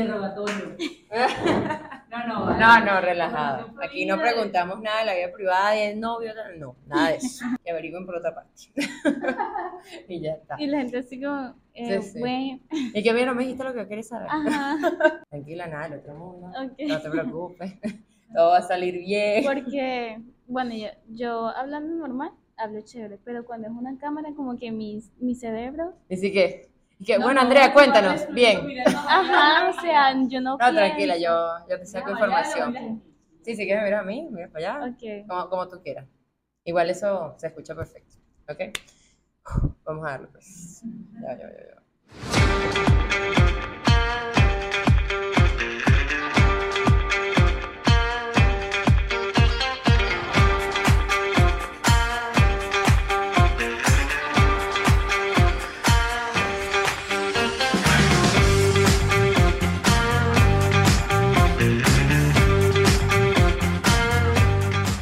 Interrogatorio. No, no, No, no, relajado. Aquí no preguntamos nada de la vida privada, de novio, no, nada de eso. Que averigüen por otra parte. y ya está. Y la gente así como, eh, Sí, sí. güey, Y que no me dijiste lo que quieres saber. ajá, Tranquila, nada del otro mundo. No ok. te preocupes. Todo va a salir bien. Porque, bueno, yo, yo hablando normal, hablo chévere, pero cuando es una cámara, como que mi, mi cerebro, Así que, y que bueno, Andrea, cuéntanos. Bien. ajá, o sea, yo no No, pienso. tranquila, yo, yo te saco información. Sí, si quieres mirar a mí, mira para allá. Ok. Como, como tú quieras. Igual eso se escucha perfecto. ¿Ok? Vamos a darle, pues. Ya, ya, ya, ya.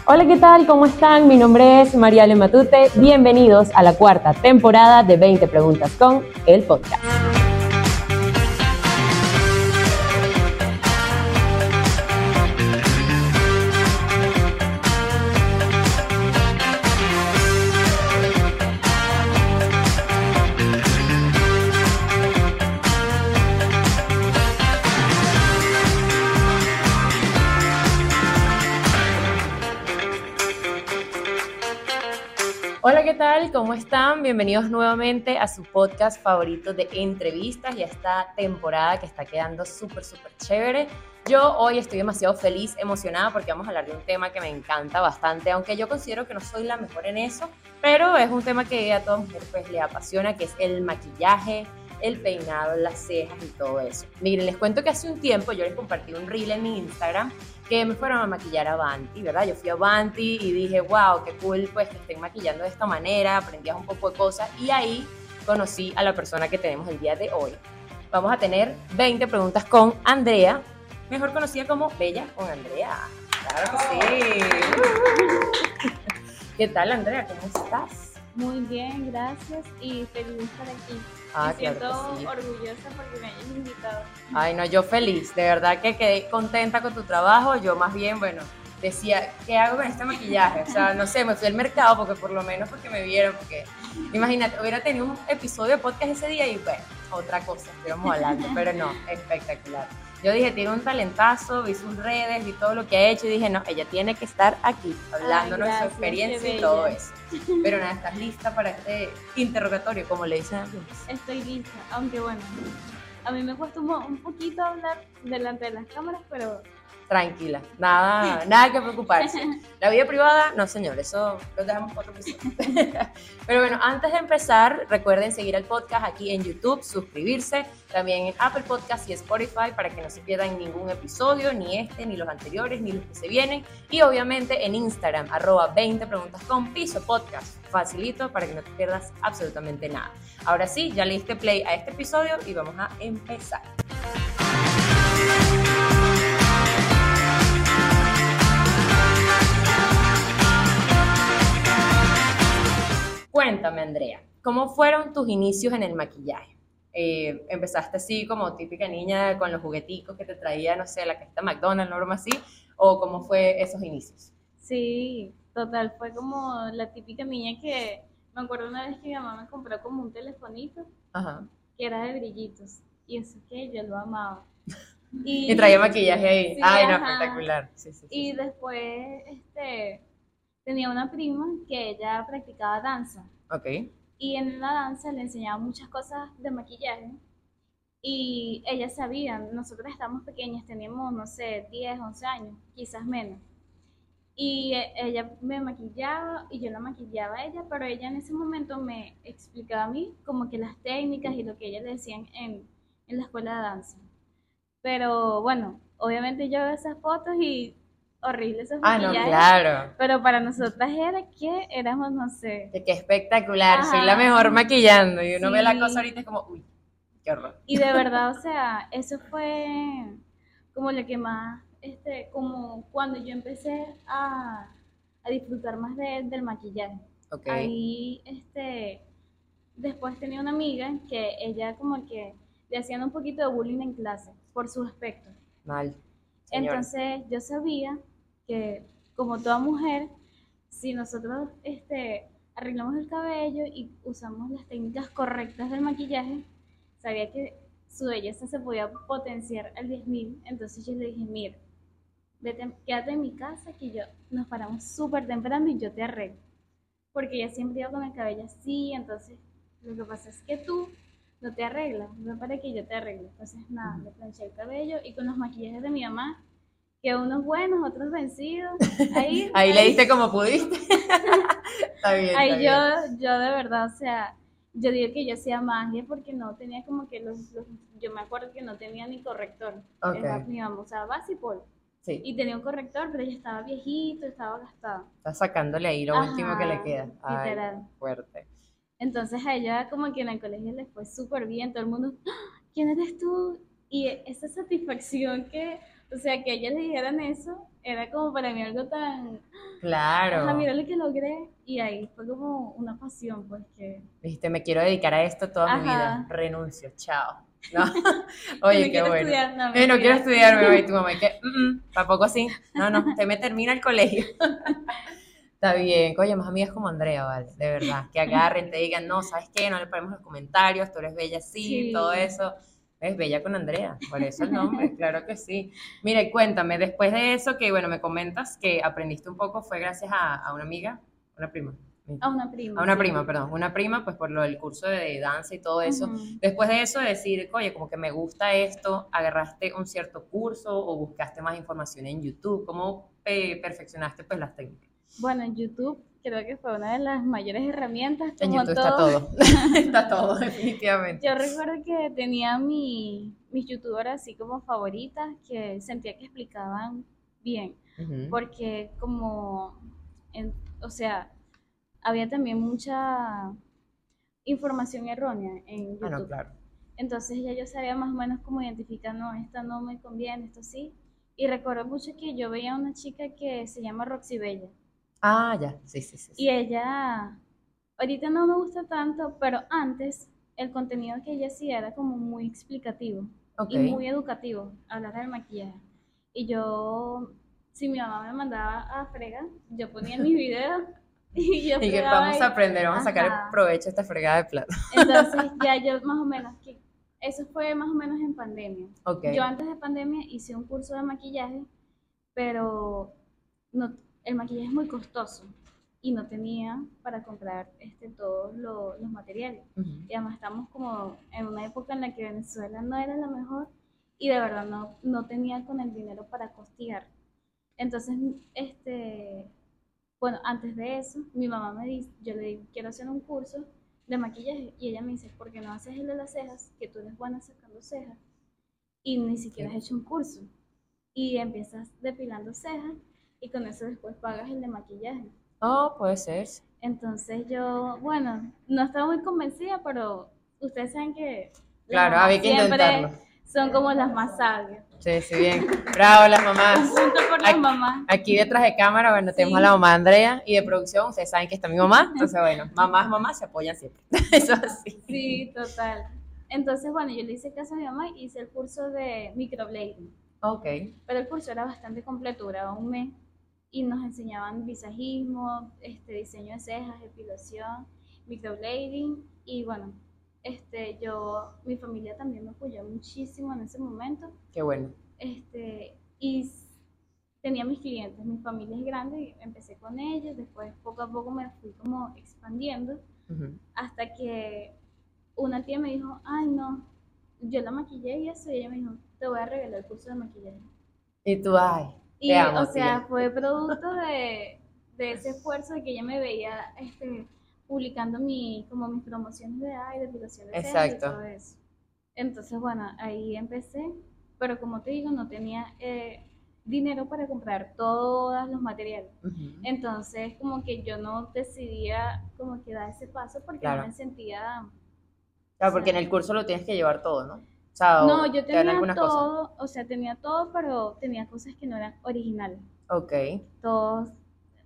Hola, ¿qué tal? ¿Cómo están? Mi nombre es Mariale Matute. Bienvenidos a la cuarta temporada de 20 Preguntas con el podcast. ¿Cómo están? Bienvenidos nuevamente a su podcast favorito de entrevistas y a esta temporada que está quedando súper, súper chévere. Yo hoy estoy demasiado feliz, emocionada porque vamos a hablar de un tema que me encanta bastante, aunque yo considero que no soy la mejor en eso, pero es un tema que a toda mujer pues le apasiona, que es el maquillaje, el peinado, las cejas y todo eso. Miren, les cuento que hace un tiempo yo les compartí un reel en mi Instagram que me fueron a maquillar a Banti, ¿verdad? Yo fui a Banti y dije, wow, qué cool pues que estén maquillando de esta manera, aprendí un poco de cosas y ahí conocí a la persona que tenemos el día de hoy. Vamos a tener 20 preguntas con Andrea, mejor conocida como Bella con Andrea. Claro que sí. ¿Qué tal, Andrea? ¿Cómo estás? Muy bien, gracias y feliz estar aquí. Ah, Me siento claro que sí. orgullosa porque me hayan invitado. Ay, no, yo feliz, de verdad que quedé contenta con tu trabajo. Yo más bien, bueno, decía, ¿qué hago con este maquillaje? O sea, no sé, me fui al mercado porque por lo menos porque me vieron, porque imagínate, hubiera tenido un episodio de podcast ese día y bueno, otra cosa, estuviéramos hablando, pero no, espectacular. Yo dije, tiene un talentazo, vi sus redes, vi todo lo que ha hecho y dije, no, ella tiene que estar aquí, hablándonos de su experiencia y todo eso. Pero nada, ¿estás lista para este interrogatorio, como le dicen? Estoy lista, aunque bueno, a mí me cuesta un poquito hablar delante de las cámaras, pero Tranquila, nada, nada que preocuparse. La vida privada, no señor, eso lo dejamos para otro episodio. Pero bueno, antes de empezar, recuerden seguir el podcast aquí en YouTube, suscribirse, también en Apple Podcast y Spotify para que no se pierdan ningún episodio, ni este, ni los anteriores, ni los que se vienen. Y obviamente en Instagram, arroba 20 preguntas con piso podcast. Facilito para que no te pierdas absolutamente nada. Ahora sí, ya le diste play a este episodio y vamos a empezar. Cuéntame, Andrea, ¿cómo fueron tus inicios en el maquillaje? Eh, ¿Empezaste así como típica niña con los jugueticos que te traía, no sé, la cajita McDonald's, norma así? ¿O cómo fue esos inicios? sí, total, fue como la típica niña que me acuerdo una vez que mi mamá me compró como un telefonito Ajá. que era de brillitos y eso que yo lo amaba. Y traía maquillaje ahí. Sí, Ay, no, ajá. espectacular. Sí, sí, sí. Y después, este, tenía una prima que ella practicaba danza. Ok. Y en la danza le enseñaba muchas cosas de maquillaje. Y ella sabía, nosotros estábamos pequeñas, teníamos, no sé, 10, 11 años, quizás menos. Y eh, ella me maquillaba y yo la maquillaba a ella, pero ella en ese momento me explicaba a mí como que las técnicas y lo que ella le decían en, en la escuela de danza. Pero bueno, obviamente yo veo esas fotos y horrible esos Ah, no, claro. Pero para nosotras era que éramos, no sé, De que espectacular. Soy la mejor maquillando. Y uno ve la cosa ahorita y es como, uy, qué horror. Y de verdad, o sea, eso fue como lo que más, este, como cuando yo empecé a, a disfrutar más de- del maquillaje. Ok. Ahí, este, después tenía una amiga que ella como que le hacían un poquito de bullying en clase por su aspecto. Mal. Entonces yo sabía que como toda mujer, si nosotros este, arreglamos el cabello y usamos las técnicas correctas del maquillaje, sabía que su belleza se podía potenciar al 10.000. Entonces yo le dije, mira, vete, quédate en mi casa que yo nos paramos súper temprano y yo te arreglo. Porque ella siempre iba con el cabello así, entonces lo que pasa es que tú no te arreglas, no para que yo te arregle. Entonces nada, le planché el cabello y con los maquillajes de mi mamá, que unos buenos, otros vencidos. Ahí, Ahí le diste como pudiste. está bien. Ahí está yo, yo de verdad, o sea, yo digo que yo hacía magia porque no tenía como que los, los- yo me acuerdo que no tenía ni corrector. Ok. Era- mi mamá usaba. Sí, Y tenía un corrector, pero ya estaba viejito, estaba gastado. está sacándole ahí lo último que le queda. Ay, literal. fuerte. Entonces a ella como que en el colegio le fue súper bien, todo el mundo, "¡Ah! ¿quién eres tú? Y esa satisfacción que, o sea, que a ella le dijeran eso, era como para mí algo tan, Claro. ajá, mira lo que logré. Y ahí fue como una pasión, pues que... Dijiste, me quiero dedicar a esto toda mi vida. Ajá. Renuncio, chao. No. Oye, no qué quiero bueno. estudiar, no, Eh, no quiero estudiar, me voy. Tu mamá, que, "Mm, mm, tampoco así. No, no, te me termina el colegio. Está bien. Oye, más amigas como Andrea, vale, de verdad. Que agarren, te digan, no, ¿sabes qué? No le ponemos los comentarios, tú eres bella Sí. todo eso. Es bella con Andrea, por eso el nombre, claro que sí. Mira, y cuéntame, después de eso, que bueno, me comentas que aprendiste un poco, fue gracias a, a una amiga, una prima. A una prima. A una sí. prima, perdón, una prima, pues por lo del curso de danza y todo eso. Después de eso, decir, oye, como que me gusta esto, agarraste un cierto curso o buscaste más información en YouTube, ¿cómo eh, perfeccionaste pues las técnicas? Bueno, en YouTube creo que fue una de las mayores herramientas. En como YouTube está todo, está todo, definitivamente. Yo recuerdo que tenía mi, mis youtubers así como favoritas que sentía que explicaban bien, porque como, en- o sea, había también mucha información errónea en YouTube. Ah, no, claro. Entonces ya yo sabía más o menos cómo identificar, no, esta no me conviene, esto sí. Y recuerdo mucho que yo veía a una chica que se llama Roxy Bella. Ah, ya, sí, sí, sí. Y ella, ahorita no me gusta tanto, pero antes el contenido que ella hacía era como muy explicativo y muy educativo, hablar del maquillaje. Y yo, si mi mamá me mandaba a fregar, yo ponía mis videos y yo Y que vamos a aprender, vamos a sacar provecho de esta fregada de plata. Entonces ya yo más o menos, que eso fue más o menos en pandemia. Ok. Yo antes de pandemia hice un curso de maquillaje, pero no, el maquillaje es muy costoso y no tenía para comprar este, todos lo- los materiales. Ujú. Y además estamos como en una época en la que Venezuela no era la mejor y de verdad no, no tenía con el dinero para costear. Entonces, este, bueno, antes de eso, mi mamá me dice, yo le digo, quiero hacer un curso de maquillaje y ella me dice, ¿por qué no haces el de las cejas? Que tú eres buena sacando cejas y ni siquiera has hecho un curso. Y empiezas depilando cejas y con eso después pagas el de maquillaje. Oh, puede ser. Entonces yo, bueno, no estaba muy convencida, pero ustedes saben que Claro, había que intentarlo. son como las más sabias. Sí, sí, bien. Bravo, las Un mamás. punto por las Aquí- mamás. Aquí detrás de cámara, bueno, tenemos Sí. a la mamá Andrea y de producción, ustedes saben que está mi mamá, entonces bueno, mamás, mamás se apoyan siempre. Eso es así. Sí, total. Entonces, bueno, yo le hice caso a mi mamá y hice el curso de microblading. Ok. Pero el curso era bastante completo, duraba un mes y nos enseñaban visajismo, este, diseño de cejas, depilación, microblading y bueno, este, yo, mi familia también me apoyó muchísimo en ese momento Qué bueno. este, y tenía mis clientes, mi familia es grande y empecé con ellos, después poco a poco me fui como expandiendo hasta que una tía me dijo, ay no, yo la maquillé y eso, y ella me dijo, te voy a regalar el curso de maquillaje. Y tú, ay, Y, amo, o sea, tía. fue producto de, de ese esfuerzo de que ella me veía este, publicando mi, como mis promociones de ay, depilación de cejas y Exacto. todo eso. Entonces, bueno, ahí empecé, pero como te digo, no tenía eh, dinero para comprar todos los materiales. Entonces, como que yo no decidía como que dar ese paso porque Claro. no me sentía... Claro, porque en el curso lo tienes que llevar todo, ¿no? O sea, No, yo tenía algunas cosas. todo, o sea, tenía todo, pero tenía cosas que no eran originales. Ok. todos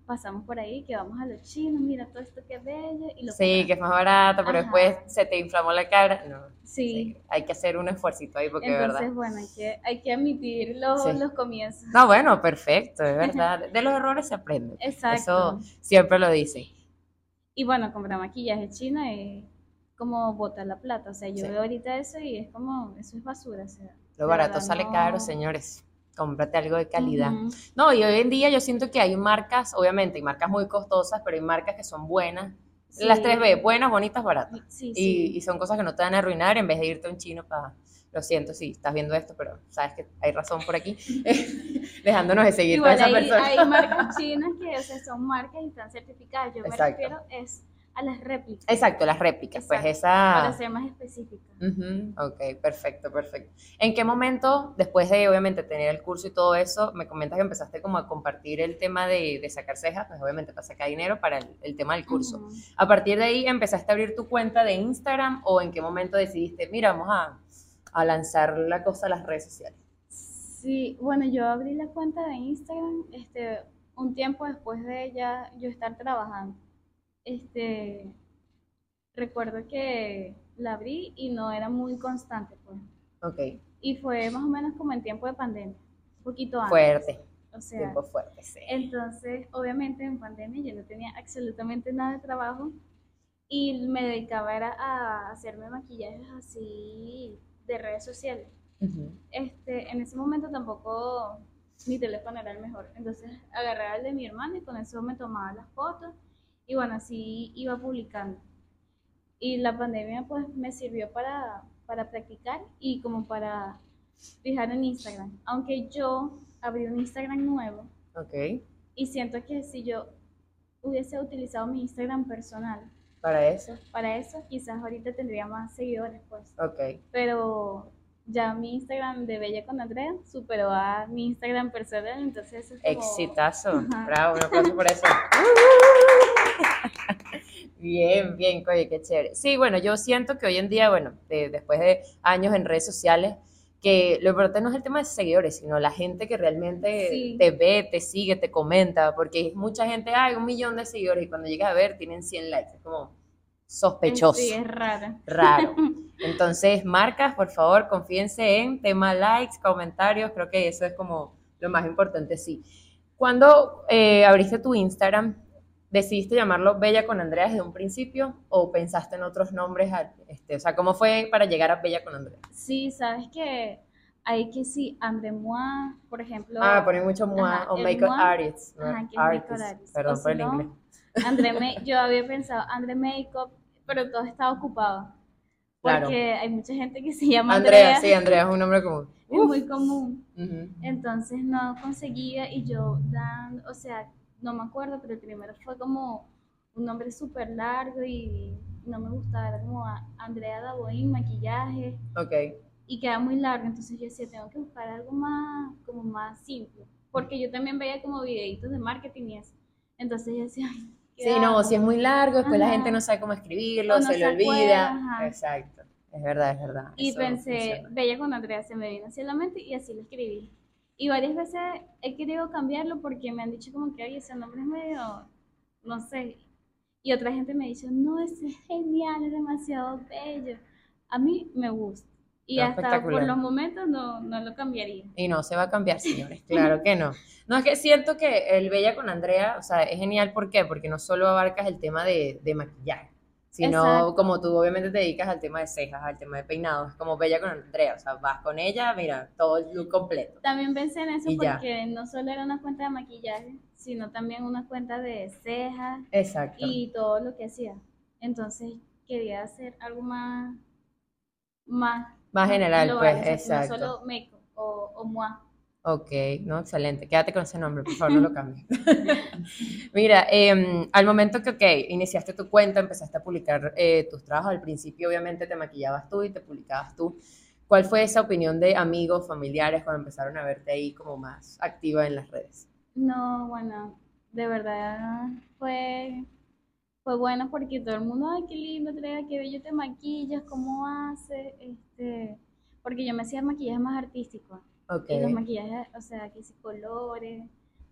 pasamos por ahí, que vamos a los chinos, mira todo esto que bello. Y lo Sí, compramos. que es más barato, pero Ajá. después se te inflamó la cara. No, Sí. sí, hay que hacer un esfuercito ahí porque Entonces, verdad. bueno, hay que, hay que admitir los, Sí. los comienzos. No, bueno, perfecto, de verdad. De los errores se aprende. Exacto. Eso siempre lo dicen. Y bueno, comprar maquillaje chino es como botar la plata. O sea, yo Sí. veo ahorita eso y es como, eso es basura. O sea, Lo barato verdad, sale no. caro, señores. Cómprate algo de calidad. Ujú. No, y hoy en día yo siento que hay marcas, obviamente, hay marcas muy costosas, pero hay marcas que son buenas. Las Sí. tres B, buenas, bonitas, baratas. Sí, Y, y son cosas que no te van a arruinar en vez de irte a un chino para... Lo siento si estás viendo esto, pero sabes que hay razón por aquí. Dejándonos de seguir Igual con esa hay, persona. hay marcas chinas que, o sea, son marcas y están certificadas. Yo me Exacto. refiero es a las réplicas. Exacto, las réplicas, pues esa... Para ser más específica. Ok, perfecto, perfecto. ¿En qué momento, después de obviamente tener el curso y todo eso, me comentas que empezaste como a compartir el tema de, de sacar cejas, pues obviamente para sacar dinero para el, el tema del curso? A partir de ahí, ¿empezaste a abrir tu cuenta de Instagram o en qué momento decidiste, mira, vamos a, a lanzar la cosa a las redes sociales? Sí, bueno, yo abrí la cuenta de Instagram este, un tiempo después de ya yo estar trabajando. Este, recuerdo que la abrí y no era muy constante, pues. Ok, Y fue más o menos como en tiempo de pandemia, un poquito antes. fuerte, O sea, tiempo fuerte, sí. entonces, obviamente en pandemia yo no tenía absolutamente nada de trabajo y me dedicaba era a hacerme maquillajes así de redes sociales. Este, en ese momento tampoco mi teléfono era el mejor. Entonces agarraba el de mi hermano y con eso me tomaba las fotos y bueno, así iba publicando. Y la pandemia pues me sirvió para, para practicar y como para fijar en Instagram. Aunque yo abrí un Instagram nuevo Ok, y siento que si yo hubiese utilizado mi Instagram personal para eso, para eso, quizás ahorita tendría más seguidores pues ok. pero ya mi Instagram de Bella con Andrea superó a mi Instagram personal, entonces eso es como... Exitazo, Ajá. bravo, un aplauso por eso. Bien, bien, oye, qué chévere. Sí, bueno, yo siento que hoy en día, bueno, de- después de años en redes sociales, que lo importante no es el tema de seguidores, sino la gente que realmente Sí. te ve, te sigue, te comenta, porque mucha gente, hay un millón de seguidores y cuando llegas a ver tienen 100 likes, es como sospechoso, Sí, es raro. raro. Entonces, marcas, por favor, confíense en tema likes, comentarios, creo que eso es como lo más importante, sí. Cuando eh, abriste tu Instagram, ¿decidiste llamarlo Bella con Andrea desde un principio o pensaste en otros nombres? Este, o sea, ¿cómo fue para llegar a Bella con Andrea? Sí, sabes que hay que sí, André Moi, por ejemplo... Ah, ponen mucho moi Ajá, o makeup artists. ¿no? Ajá, que Artists, artist. Perdón O por el inglés. André yo había pensado André Makeup, pero todo estaba ocupado. Claro. Porque hay mucha gente que se llama Andrea, Andrea, sí, Andrea es un nombre común. es muy común. Ujú. Entonces no conseguía y yo dan, o sea, no me acuerdo, pero el primero fue como un nombre súper largo y no me gustaba, era como Andrea Daboín, maquillaje, Ok, y queda muy largo, entonces yo decía, tengo que buscar algo más, como más simple, porque yo también veía como videitos de marketing y eso, entonces yo decía, ay, ¿qué Sí, no, si es muy largo, después la gente no sabe cómo escribirlo, no se le olvida. ajá. Exacto, es verdad, es verdad. Y eso pensé, funciona. Bella con Andrea, se me vino así a la mente y así lo escribí. Y varias veces he querido cambiarlo porque me han dicho como que, oye, ese nombre es medio, no sé. Y otra gente me dice, no, ese es genial, es demasiado bello. A mí me gusta. Y No, hasta por los momentos no, no lo cambiaría. Y no se va a cambiar, señores, claro que no. No, es que siento que el Bella con Andrea, o sea, es genial, ¿por qué? Porque no solo abarcas el tema de, de maquillaje, sino Exacto. como tú obviamente te dedicas al tema de cejas, al tema de peinados, como Bella con Andrea, o sea, vas con ella, mira, todo el look completo. También pensé en eso Y ya. porque no solo era una cuenta de maquillaje, sino también una cuenta de cejas Exacto. y todo lo que hacía. Entonces quería hacer algo más, más, Más general, global, pues, o sea, exacto. No solo makeup o, o moi. Ok, no, excelente. Quédate con ese nombre, por favor, no lo cambies. Mira, em, al momento que, ok, iniciaste tu cuenta, empezaste a publicar eh, tus trabajos, al principio obviamente te maquillabas tú y te publicabas tú. ¿Cuál fue esa opinión de amigos, familiares, cuando empezaron a verte ahí como más activa en las redes? No, bueno, de verdad fue, fue bueno porque todo el mundo, ay, qué lindo, Andrea, qué bello te maquillas, cómo haces, este, porque yo me hacía maquillaje más artístico. Y los maquillajes, o sea, que si colores,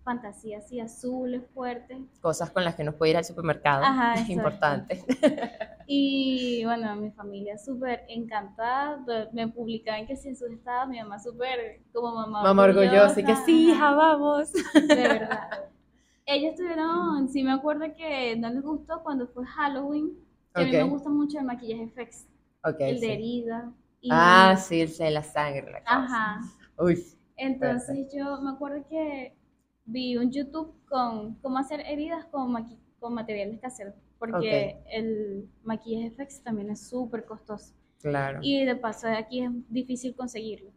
fantasía así, azules, fuertes. Cosas con las que no puede ir al supermercado. Ajá, es importante. Y bueno, mi familia súper encantada, me publicaban que si en sus estados, mi mamá súper como mamá. Mamá orgullosa y que sí, hija, vamos. de verdad. Ellos tuvieron, sí me acuerdo que no les gustó cuando fue Halloween, que a mí me gusta mucho el maquillaje FX, Ok, el de herida. y- Ah, sí, el de la sangre, la cosa. Ajá. Uy, Entonces yo me acuerdo que vi un YouTube con cómo hacer heridas con, maqui- con materiales caseros, porque el maquillaje FX también es súper costoso. claro. Y de paso aquí es difícil conseguirlo.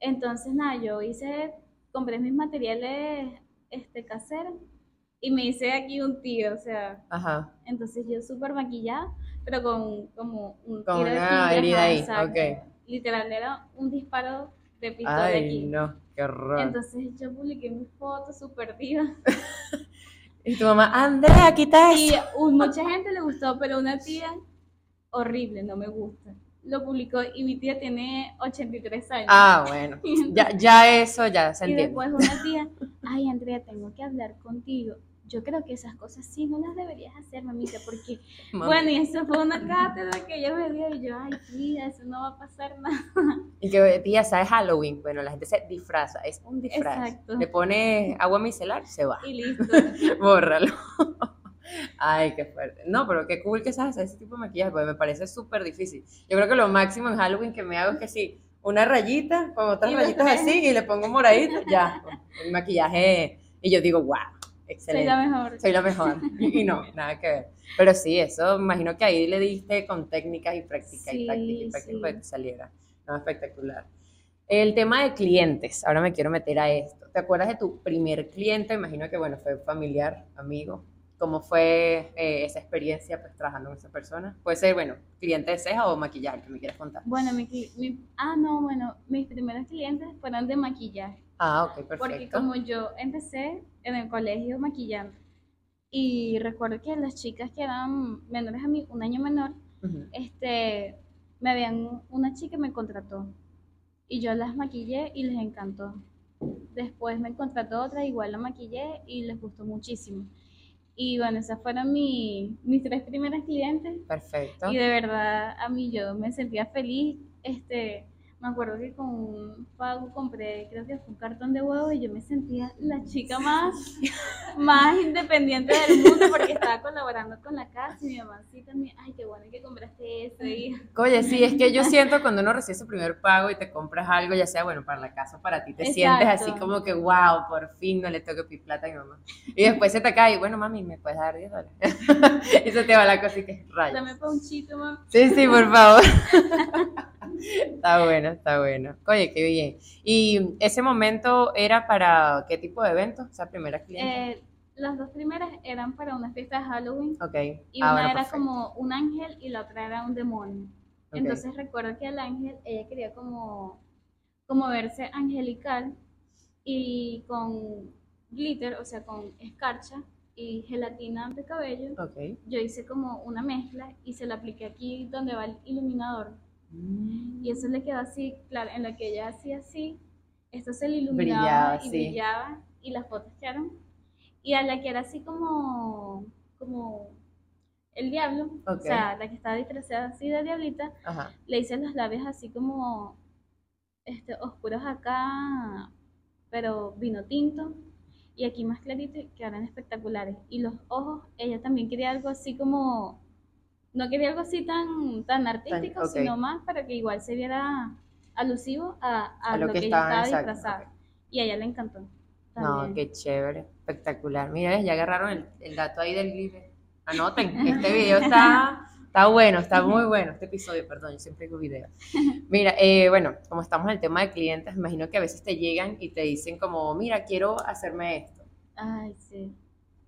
Entonces, nada, yo hice, compré mis materiales este, caseros y me hice aquí un tío, o sea, Ajá. entonces yo súper maquillada, pero con como un Con tiro de una tinta, herida ahí. Literal, era un disparo de pistola Ay, aquí. no, qué horror. Entonces yo publiqué mi foto súper diva. y tu mamá, Andrea, quita Y eso. uh, mucha gente le gustó, pero una tía horrible, no me gusta. Lo publicó y mi tía tiene 83 años. Ah, bueno. Ya, ya eso ya se y entiende. después una tía, ay Andrea, tengo que hablar contigo. Yo creo que esas cosas sí no las deberías hacer, mamita, porque, Mami. bueno, y eso fue una cátedra que ella me dio y yo, ay tía, eso no va a pasar nada. Y que tía, ¿sabes Halloween? Bueno, la gente se disfraza, es un disfraz. Exacto. Le pone agua micelar, se va. Y listo. Bórralo. Ay, qué fuerte. No, pero qué cool que sabes hacer ese tipo de maquillaje, porque me parece súper difícil. Yo creo que lo máximo en Halloween que me hago es que sí, una rayita con otras rayitas así y le pongo moradito, ya, el maquillaje. Y yo digo, wow, Soy excelente. la mejor. Soy la mejor. Y no, nada que ver. Pero sí, eso, imagino que ahí le diste con técnicas y práctica y Sí, práctica y práctica sí. para que saliera. No, espectacular. El tema de clientes, ahora me quiero meter a esto. ¿Te acuerdas de tu primer cliente? Imagino que, bueno, fue familiar, amigo. ¿Cómo fue eh, esa experiencia, pues, trabajando con esa persona? Puede ser, bueno, cliente de ceja o maquillaje, que me quieras contar. Bueno, mi, mi- ah, no, bueno, mis primeros clientes fueron de maquillaje. Ah, ok, Porque perfecto. como yo empecé en el colegio maquillando, y recuerdo que las chicas que eran menores a mí, un año menor, este, me habían, una chica me contrató, y yo las maquillé y les encantó. Después me contrató otra, igual la maquillé y les gustó muchísimo. Y bueno, esas fueron mi- mis tres primeras clientes. Perfecto. Y de verdad, a mí yo me sentía feliz. Este, me acuerdo que con un pago compré, creo que fue un cartón de huevo y yo me sentía la chica más, más independiente del mundo porque estaba colaborando con la casa y mi mamá sí también, ay, qué bueno que compraste eso. Y, Oye, sí, es que yo siento cuando uno recibe su primer pago y te compras algo, ya sea, bueno, para la casa, para ti, te sientes así como que, wow, por fin no le toco pi plata a mi mamá. Y después se te cae, y bueno, mami, ¿me puedes dar 10 dólares? y se te va la cosa y que rayos. dame pa' un chito, mamá. Sí, sí, por favor. está bueno, está bueno. Oye, qué bien. ¿Y ese momento era para qué tipo de evento? O sea, primera cliente. Eh, las dos primeras eran para una fiesta de Halloween ok. y Ah, una bueno, era perfecto. como un ángel y la otra era un demonio. Ok. Entonces recuerdo que al ángel ella quería como, como verse angelical y con glitter, o sea, con escarcha y gelatina de cabello. Ok. Yo hice como una mezcla y se la apliqué aquí donde va el iluminador. Y eso le quedó así, claro, en lo que ella hacía así, esto se le iluminaba Brillaba, y sí. brillaba y las fotos quedaron. Y a la que era así como, como el diablo, o sea, la que estaba disfrazada así de diablita, Ajá. le hice los labios así como este, oscuros acá, pero vino tinto, y aquí más clarito, y quedaron espectaculares. Y los ojos, ella también quería algo así como, no quería algo así tan, tan artístico, sino más para que igual se viera alusivo a, a A lo, lo que, que ella estaba, estaba exacto, disfrazada. Y a ella le encantó. No, qué chévere, espectacular. Mira, ya agarraron el, el dato ahí del glitter. Anoten, este video está, está bueno, está muy bueno, este episodio, perdón, yo siempre digo video. Mira, eh, bueno, como estamos en el tema de clientes, me imagino que a veces te llegan y te dicen como, mira, quiero hacerme esto. Ay, sí.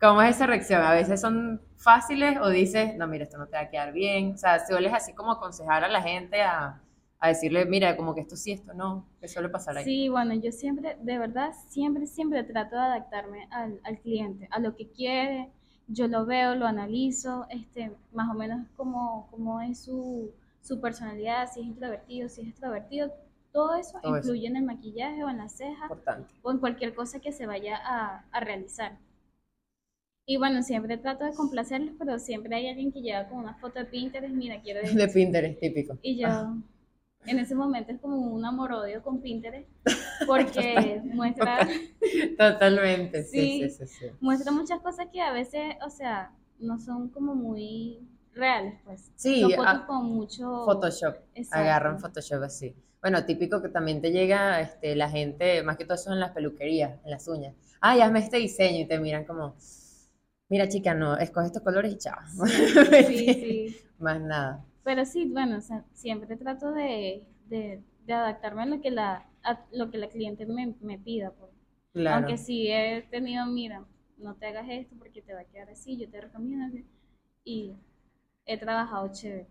¿Cómo es esa reacción? A veces son fáciles o dices, no, mira, esto no te va a quedar bien. O sea, sueles así como aconsejar a la gente a, a decirle, mira, como que esto sí, esto no, ¿qué suele pasar ahí? Sí, bueno, yo siempre, de verdad, siempre, siempre trato de adaptarme al, al cliente, a lo que quiere. Yo lo veo, lo analizo, este, más o menos cómo, cómo es su, su personalidad, si es introvertido, si es extrovertido. todo eso Todo eso. influye en el maquillaje o en las cejas Importante. o en cualquier cosa que se vaya a, a realizar. Y bueno, siempre trato de complacerlos, pero siempre hay alguien que llega con una foto de Pinterest, mira, quiero esto. De Pinterest, típico. Y yo, en ese momento es como un amor-odio con Pinterest, porque muestra, Totalmente, sí, sí, Sí. sí. muestra muchas cosas que a veces, o sea, no son como muy reales, pues. Sí, son fotos ah, con mucho... Photoshop. Exacto. Agarran Photoshop así. Bueno, típico que también te llega este, la gente, más que todo eso en las peluquerías, en las uñas. Ay, hazme este diseño y te miran como, mira chica, no, escoge estos colores y chao. Sí, sí. Más nada. Pero sí, bueno, o sea, siempre trato de, de, de adaptarme a lo que la, a lo que la cliente me, me pida. pues. Claro. Aunque sí he tenido, mira, no te hagas esto porque te va a quedar así, yo te recomiendo. Y he trabajado chévere.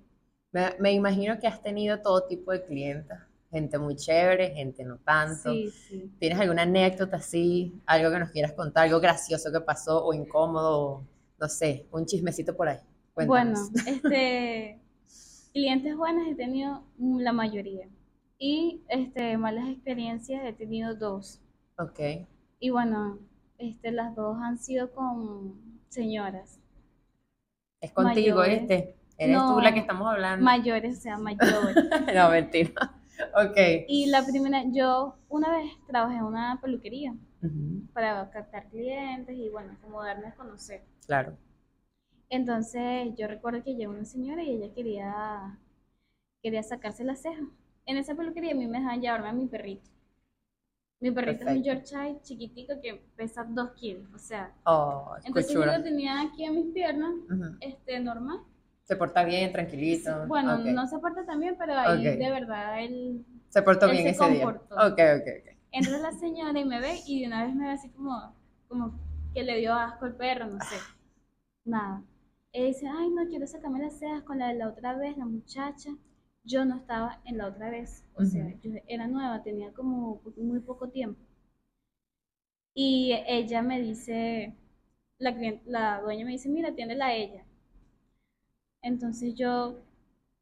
Me, me imagino que has tenido todo tipo de clientes, gente muy chévere, gente no tanto. Sí, sí. ¿Tienes alguna anécdota así, algo que nos quieras contar, algo gracioso que pasó o incómodo, o, no sé, un chismecito por ahí? Bueno, este, clientes buenas he tenido la mayoría. Y este, malas experiencias he tenido dos. Ok, Y bueno, este, las dos han sido con señoras. es contigo, Mayores. este. Eres tú No. la que estamos hablando. Mayores, o sea, mayores. no, mentira. Ok. Y la primera, yo una vez trabajé en una peluquería para captar clientes y bueno, como darme a conocer. Claro. Entonces yo recuerdo que llegó una señora y ella quería, quería sacarse las cejas. En esa peluquería a mí me dejaban llevarme a mi perrito. Mi perrito es un Perfecto. Yorkshire chiquitico que pesa dos kilos, o sea. Oh, Entonces yo lo tenía aquí en mis piernas, este, normal. Se porta bien, tranquilito. Bueno, no se porta tan bien, pero ahí de verdad él Se portó él bien se ese día. comportó. Ok, ok, ok. entra la señora y me ve y de una vez me ve así como, como que le dio asco el perro, no sé. Nada. Ella dice, ay, no quiero sacarme las cejas con la de la otra vez, la muchacha. Yo no estaba en la otra vez, o sea, yo era nueva, tenía como muy poco tiempo. Y ella me dice, la dueña me dice, mira, atiéndela a ella. Entonces yo,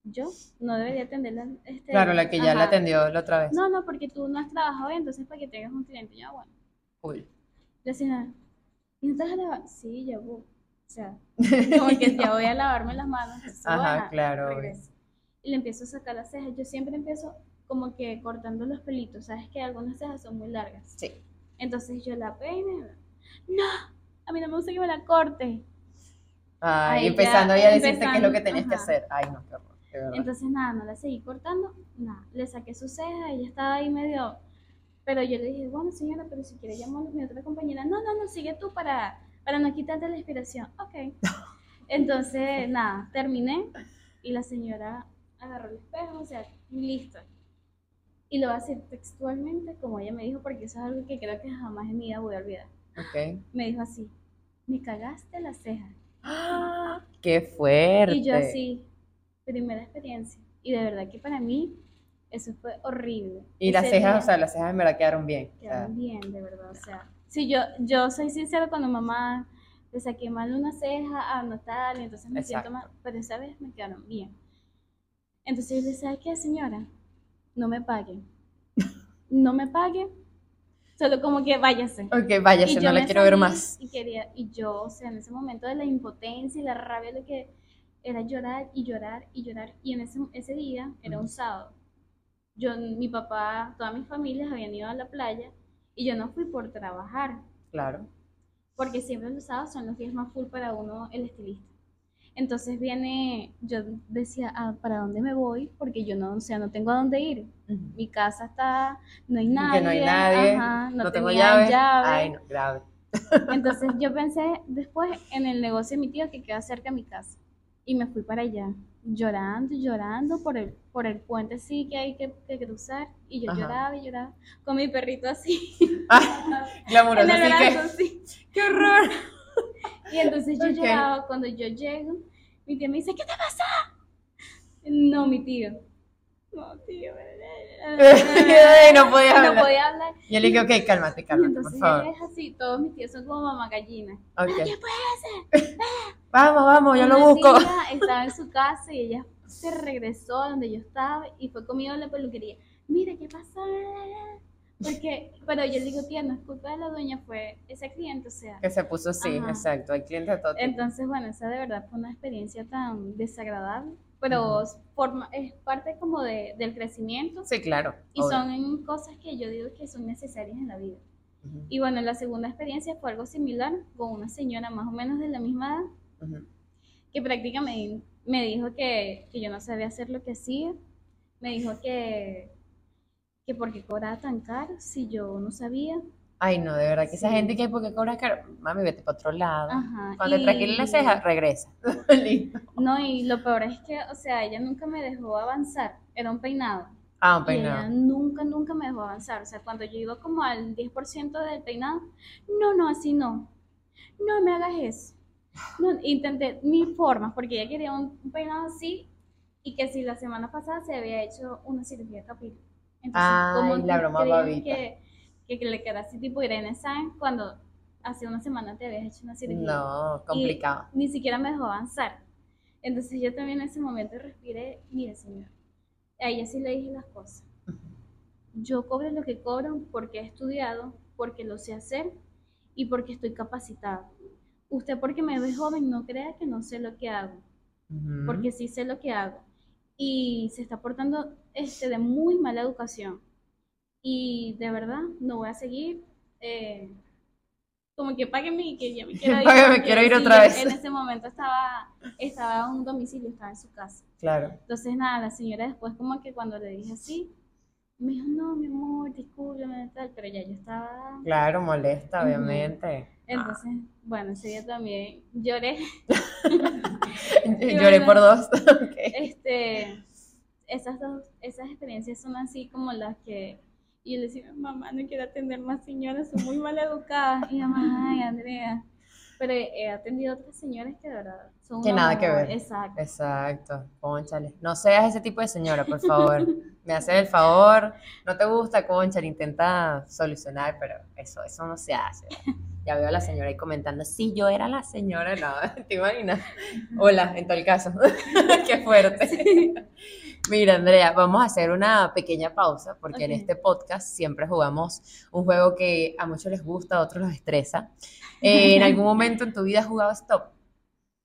yo no debería atenderla. Este, Claro, la que ya la atendió la otra vez. No, no, porque tú no has trabajado hoy, entonces para que tengas un cliente, ya bueno. Cool. Señora, ¿y no te vas a lavar? Sí, ya voy. O sea, como que ya voy a lavarme las manos. Ajá, claro. Y le empiezo a sacar las cejas. Yo siempre empiezo como que cortando los pelitos. Sabes que algunas cejas son muy largas. Sí. Entonces yo la peino. No, a mí no me gusta que me la corte. Ay, ya, empezando ya a decirte qué es lo empezando, que tenías que ajá. hacer. Ay, no, qué horror. verdad. Entonces nada, no la seguí cortando. Nada, le saqué su ceja. Ella estaba ahí medio. Pero yo le dije, bueno señora, pero si quiere llamar a mi otra compañera. No, no, no, sigue tú para, para no quitarte la inspiración. Ok. Entonces, nada, terminé y la señora agarró el espejo, o sea, listo. Y lo va a hacer textualmente como ella me dijo, porque eso es algo que creo que jamás en mi vida voy a olvidar. Ok. Me dijo así, me cagaste la ceja. ¡Ah! ¡Qué fuerte! Y yo así, primera experiencia. Y de verdad que para mí eso fue horrible. Y las Ese cejas, día o sea, las cejas en verdad quedaron bien. o sea, quedaron bien, de verdad. O sea, si yo, yo soy sincera cuando mamá le saqué mal una ceja, ah, no tal, y entonces me siento Exacto. mal, pero esa vez me quedaron bien. Entonces yo le decía, ¿qué señora? No me pague. No me pague. Solo como que váyase. Ok, váyase, no la quiero ver más. Y quería, y yo, o sea, en ese momento de la impotencia y la rabia, lo que era llorar y llorar y llorar. Y en ese, ese día, era un sábado, yo, mi papá, todas mis familias habían ido a la playa y yo no fui por trabajar, Claro. porque siempre los sábados son los días más full para uno, el estilista. Entonces viene, yo decía, ah, ¿para dónde me voy? Porque yo no, o sea, no tengo a dónde ir. Mi casa está, no hay nadie. que no hay nadie, ajá, no, no, tengo tenía llave. Ay, no, grave. Entonces yo pensé después en el negocio de mi tío que queda cerca de mi casa. Y me fui para allá, llorando llorando por el, por el puente sí que hay que, que cruzar. Y yo Ajá. lloraba y lloraba con mi perrito así. Ah, glamuroso, así que. así. ¡Qué horror! Y entonces yo Ok. lloraba. Cuando yo llego, mi tía me dice, ¿qué te pasa? No, mi tío. No, tío. No podía No hablar. podía hablar. Yo le dije, ok, cálmate, cálmate, por entonces favor. él es así, todos mis tíos son como mamá gallina. ¿Qué puede hacer? Vamos, vamos, yo lo busco. tía estaba en su casa y ella se regresó a donde yo estaba y fue conmigo a la peluquería. mira, ¿qué pasó? Porque, pero yo le digo, tía, no es culpa de la dueña, fue ese cliente, o sea. Que se puso así, Ajá. exacto. Hay clientes de todo tipo. Entonces, bueno, esa de verdad fue una experiencia tan desagradable, pero forma, es parte como de, del crecimiento Sí, claro. y obvio. son cosas que yo digo que son necesarias en la vida. Ujú, Y bueno, la segunda experiencia fue algo similar con una señora más o menos de la misma edad ujú. que prácticamente me dijo que, que yo no sabía hacer lo que hacía. Me dijo que, que por qué cobraba tan caro si yo no sabía. Ay, no, de verdad que esa gente que porque cobras caro, mami, vete para otro lado. Ajá, Cuando te y- tranquiles la ceja, regresa. Listo. No, y lo peor es que, o sea, ella nunca me dejó avanzar. Era un peinado. Ah, un Y ella peinado. nunca, nunca me dejó avanzar. O sea, cuando yo iba como al 10% del peinado, no, no, así no. No me hagas eso. No, intenté mil formas, porque ella quería un, un peinado así y que si la semana pasada se había hecho una cirugía capilar. Entonces, Ay, la broma babita. que, le quedara así tipo Irene Sáenz cuando hace una semana te habías hecho una cirugía? No, complicado. ni siquiera me dejó avanzar. Entonces yo también en ese momento respiré, mire señor, a ella sí le dije las cosas. Yo cobro lo que cobro porque he estudiado, porque lo sé hacer y porque estoy capacitado. Usted porque me ve joven no crea que no sé lo que hago, porque sí sé lo que hago. Y se está portando este, de muy mala educación. Y de verdad no voy a seguir eh, como que págueme y que ya me quiero ir. Págueme, quiero ir otra vez. En ese momento estaba, estaba en un domicilio, estaba en su casa. Claro. Entonces, nada, la señora después como que cuando le dije así, me dijo, no, mi amor, discúlpame, tal, pero ya yo estaba... Claro, molesta, obviamente. Entonces, bueno, ese día también lloré. Lloré por dos. Este, esas dos, esas experiencias son así como las que y yo le decía, mamá, no quiero atender más señoras, son muy mal educadas. Y mamá, ay, Andrea. Pero he atendido a otras señoras que de verdad son Que nada que ver. Exacto. Exacto, conchale. No seas ese tipo de señora, por favor. Me haces el favor. No te gusta, conchale, intenta solucionar, pero eso, eso no se hace. Ya veo a la señora ahí comentando, sí, yo era la señora, no, ¿te imaginas? Hola, en tal caso. Qué fuerte. Mira, Andrea, vamos a hacer una pequeña pausa porque en Ok. este podcast siempre jugamos un juego que a muchos les gusta, a otros los estresa. Eh, ¿En algún momento en tu vida has jugado Stop?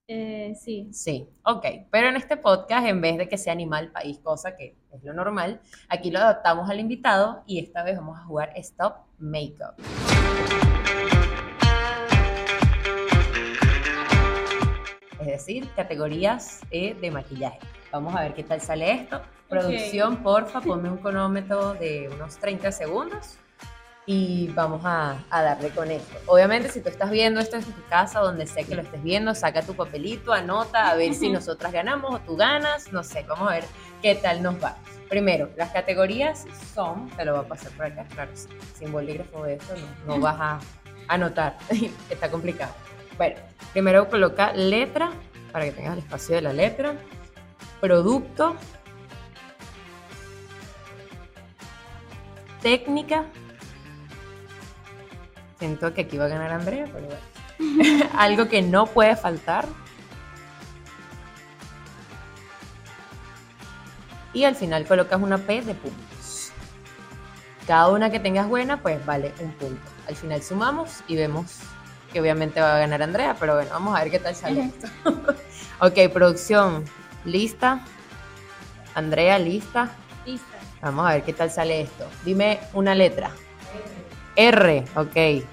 Eh, sí. Sí, ok. Pero en este podcast, en vez de que sea animal, país, cosa que es lo normal, aquí lo adaptamos al invitado y esta vez vamos a jugar Stop Makeup. Es decir, categorías eh, de maquillaje. Vamos a ver qué tal sale esto. Producción, porfa, ponme un cronómetro de unos 30 segundos y vamos a, a darle con esto. Obviamente, si tú estás viendo esto en tu casa, donde sé que lo estés viendo, saca tu papelito, anota, a ver si nosotras ganamos o tú ganas, no sé, vamos a ver qué tal nos va. Primero, las categorías son, te lo voy a pasar por acá, claro, sin bolígrafo de esto no, no vas a anotar, está complicado. Bueno, primero coloca letra, para que tengas el espacio de la letra, producto, técnica, Siento que aquí va a ganar Andrea, pero bueno. Algo que no puede faltar. Y al final colocas una P de puntos. Cada una que tengas buena, pues vale un punto. Al final sumamos y vemos que obviamente va a ganar Andrea, pero bueno, vamos a ver qué tal sale esto. ok, producción, lista. Andrea, lista. Lista. Vamos a ver qué tal sale esto. Dime una letra. R, ok.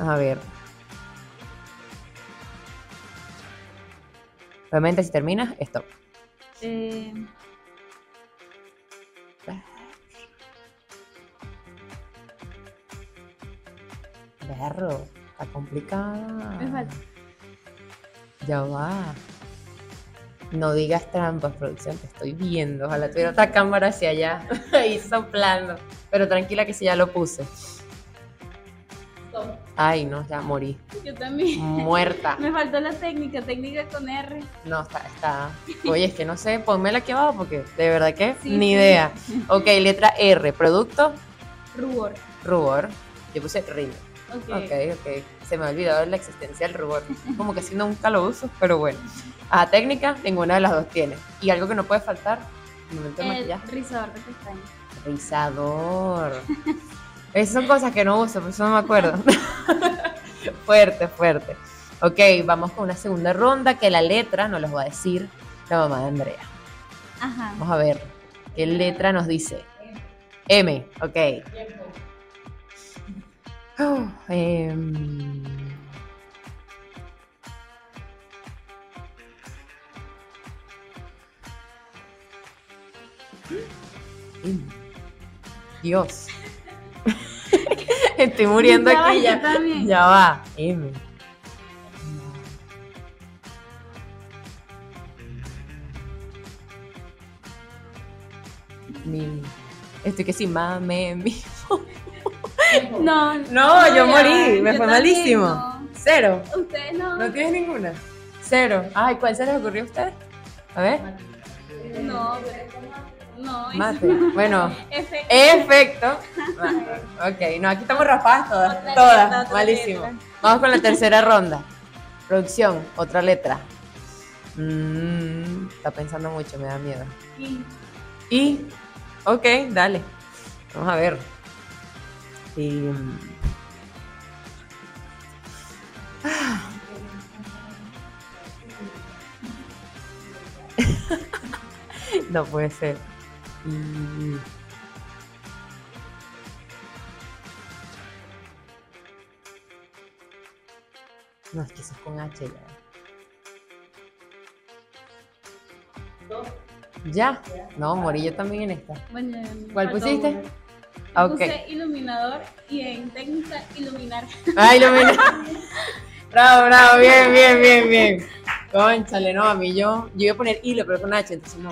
A ver. Obviamente si terminas, stop. Eh, Berro, está complicada. me falta. Ya va. No digas trampas, producción, te estoy viendo. Ojalá tuviera otra cámara hacia allá, ahí soplando. Pero tranquila que si ya lo puse. Stop. Ay, no, ya morí. Yo también. Muerta. Me faltó la técnica, técnica con R. No, está, está. Oye, es que no sé, ponmela aquí abajo porque de verdad que Sí, ni sí. idea. Ok, letra R, producto, Rubor. rubor. Yo puse río. Ok. Ok, ok. Se me ha olvidado la existencia del rubor. Como que si nunca lo uso, pero bueno. Ah, técnica, ninguna de las dos tiene. Y algo que no puede faltar, momento de maquillaje. rizador de pestañas. Rizador. Esas son cosas que no uso, por eso no me acuerdo. fuerte, fuerte. Ok, vamos con una segunda ronda que la letra nos los va a decir la mamá de Andrea. Ajá. Vamos a ver qué letra nos dice. M, ok. Oh, em, Dios. Estoy muriendo Ya aquí ya. también. Ya va. M. Mi. Estoy que sí, mame, mi. No, No, yo ya, morí, me yo fue también malísimo. no. Cero. Ustedes no. ¿No tienes ninguna? Cero. Ay, ¿cuál se les ocurrió a ustedes? A ver. No, pero- no. Mate. Bueno, Efe- efecto. Mate. Ok, no, aquí estamos raspadas todas. Otra todas. letra, Malísimo. letra. Vamos con la tercera ronda. Producción, otra letra. Mm, está pensando mucho, me da miedo. Y- Y, ok, dale. Vamos a ver. Y, ah. no puede ser. Y- No, es que eso es con H ya. ¿Ya? No, morí yo también en esta. Bueno, ¿Cuál pusiste? Uno. Ah, ok. Puse iluminador y en técnica iluminar. Ay, lo mira. Bravo, bravo, bien, bien, bien, bien. Conchale, no, a mí yo, yo iba a poner hilo, pero con H, entonces no.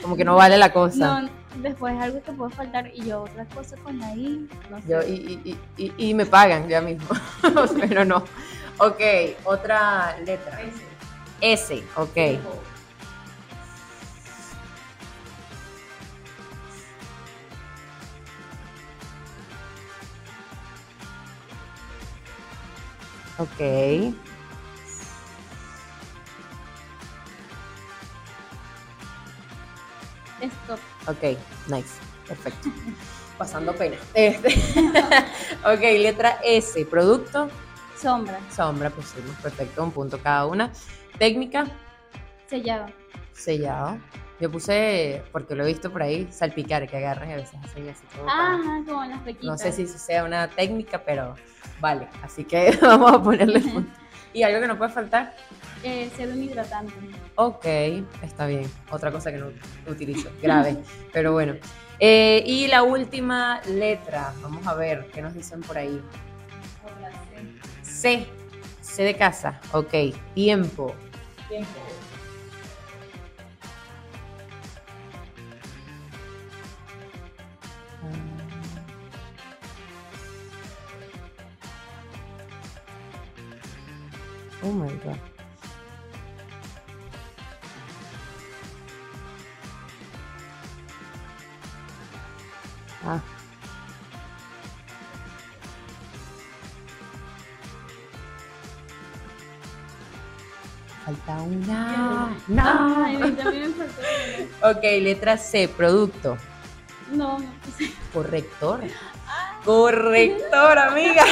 Como que no vale la cosa. No, después algo te puede faltar y yo otra cosa con la I, no sé. Yo, y, y, y, y, me pagan ya mismo, pero no. Ok, otra letra. S, ok. Ok. Stop. Ok, nice, perfecto. Pasando pena. Este. ok, letra S, producto, Sombra. sombra, pusimos, perfecto, un punto cada una. Técnica, Sellado. sellado. Yo puse, porque lo he visto por ahí, salpicar, que agarran y a veces hacen así como para- Ajá, como las pequitas. No sé si eso sea una técnica, pero vale. Así que vamos a ponerle punto. ¿Y algo que no puede faltar? Eh, ser un hidratante. Ok, está bien. Otra cosa que no utilizo, grave. pero bueno. Eh, y la última letra, vamos a ver qué nos dicen por ahí. C, C de casa. Ok, tiempo. Ah. Oh my god. Ah. Falta una. No. Ay, a mí también me faltó uno. Ok, letra C, producto. No, no puse. Corrector. Corrector, amiga.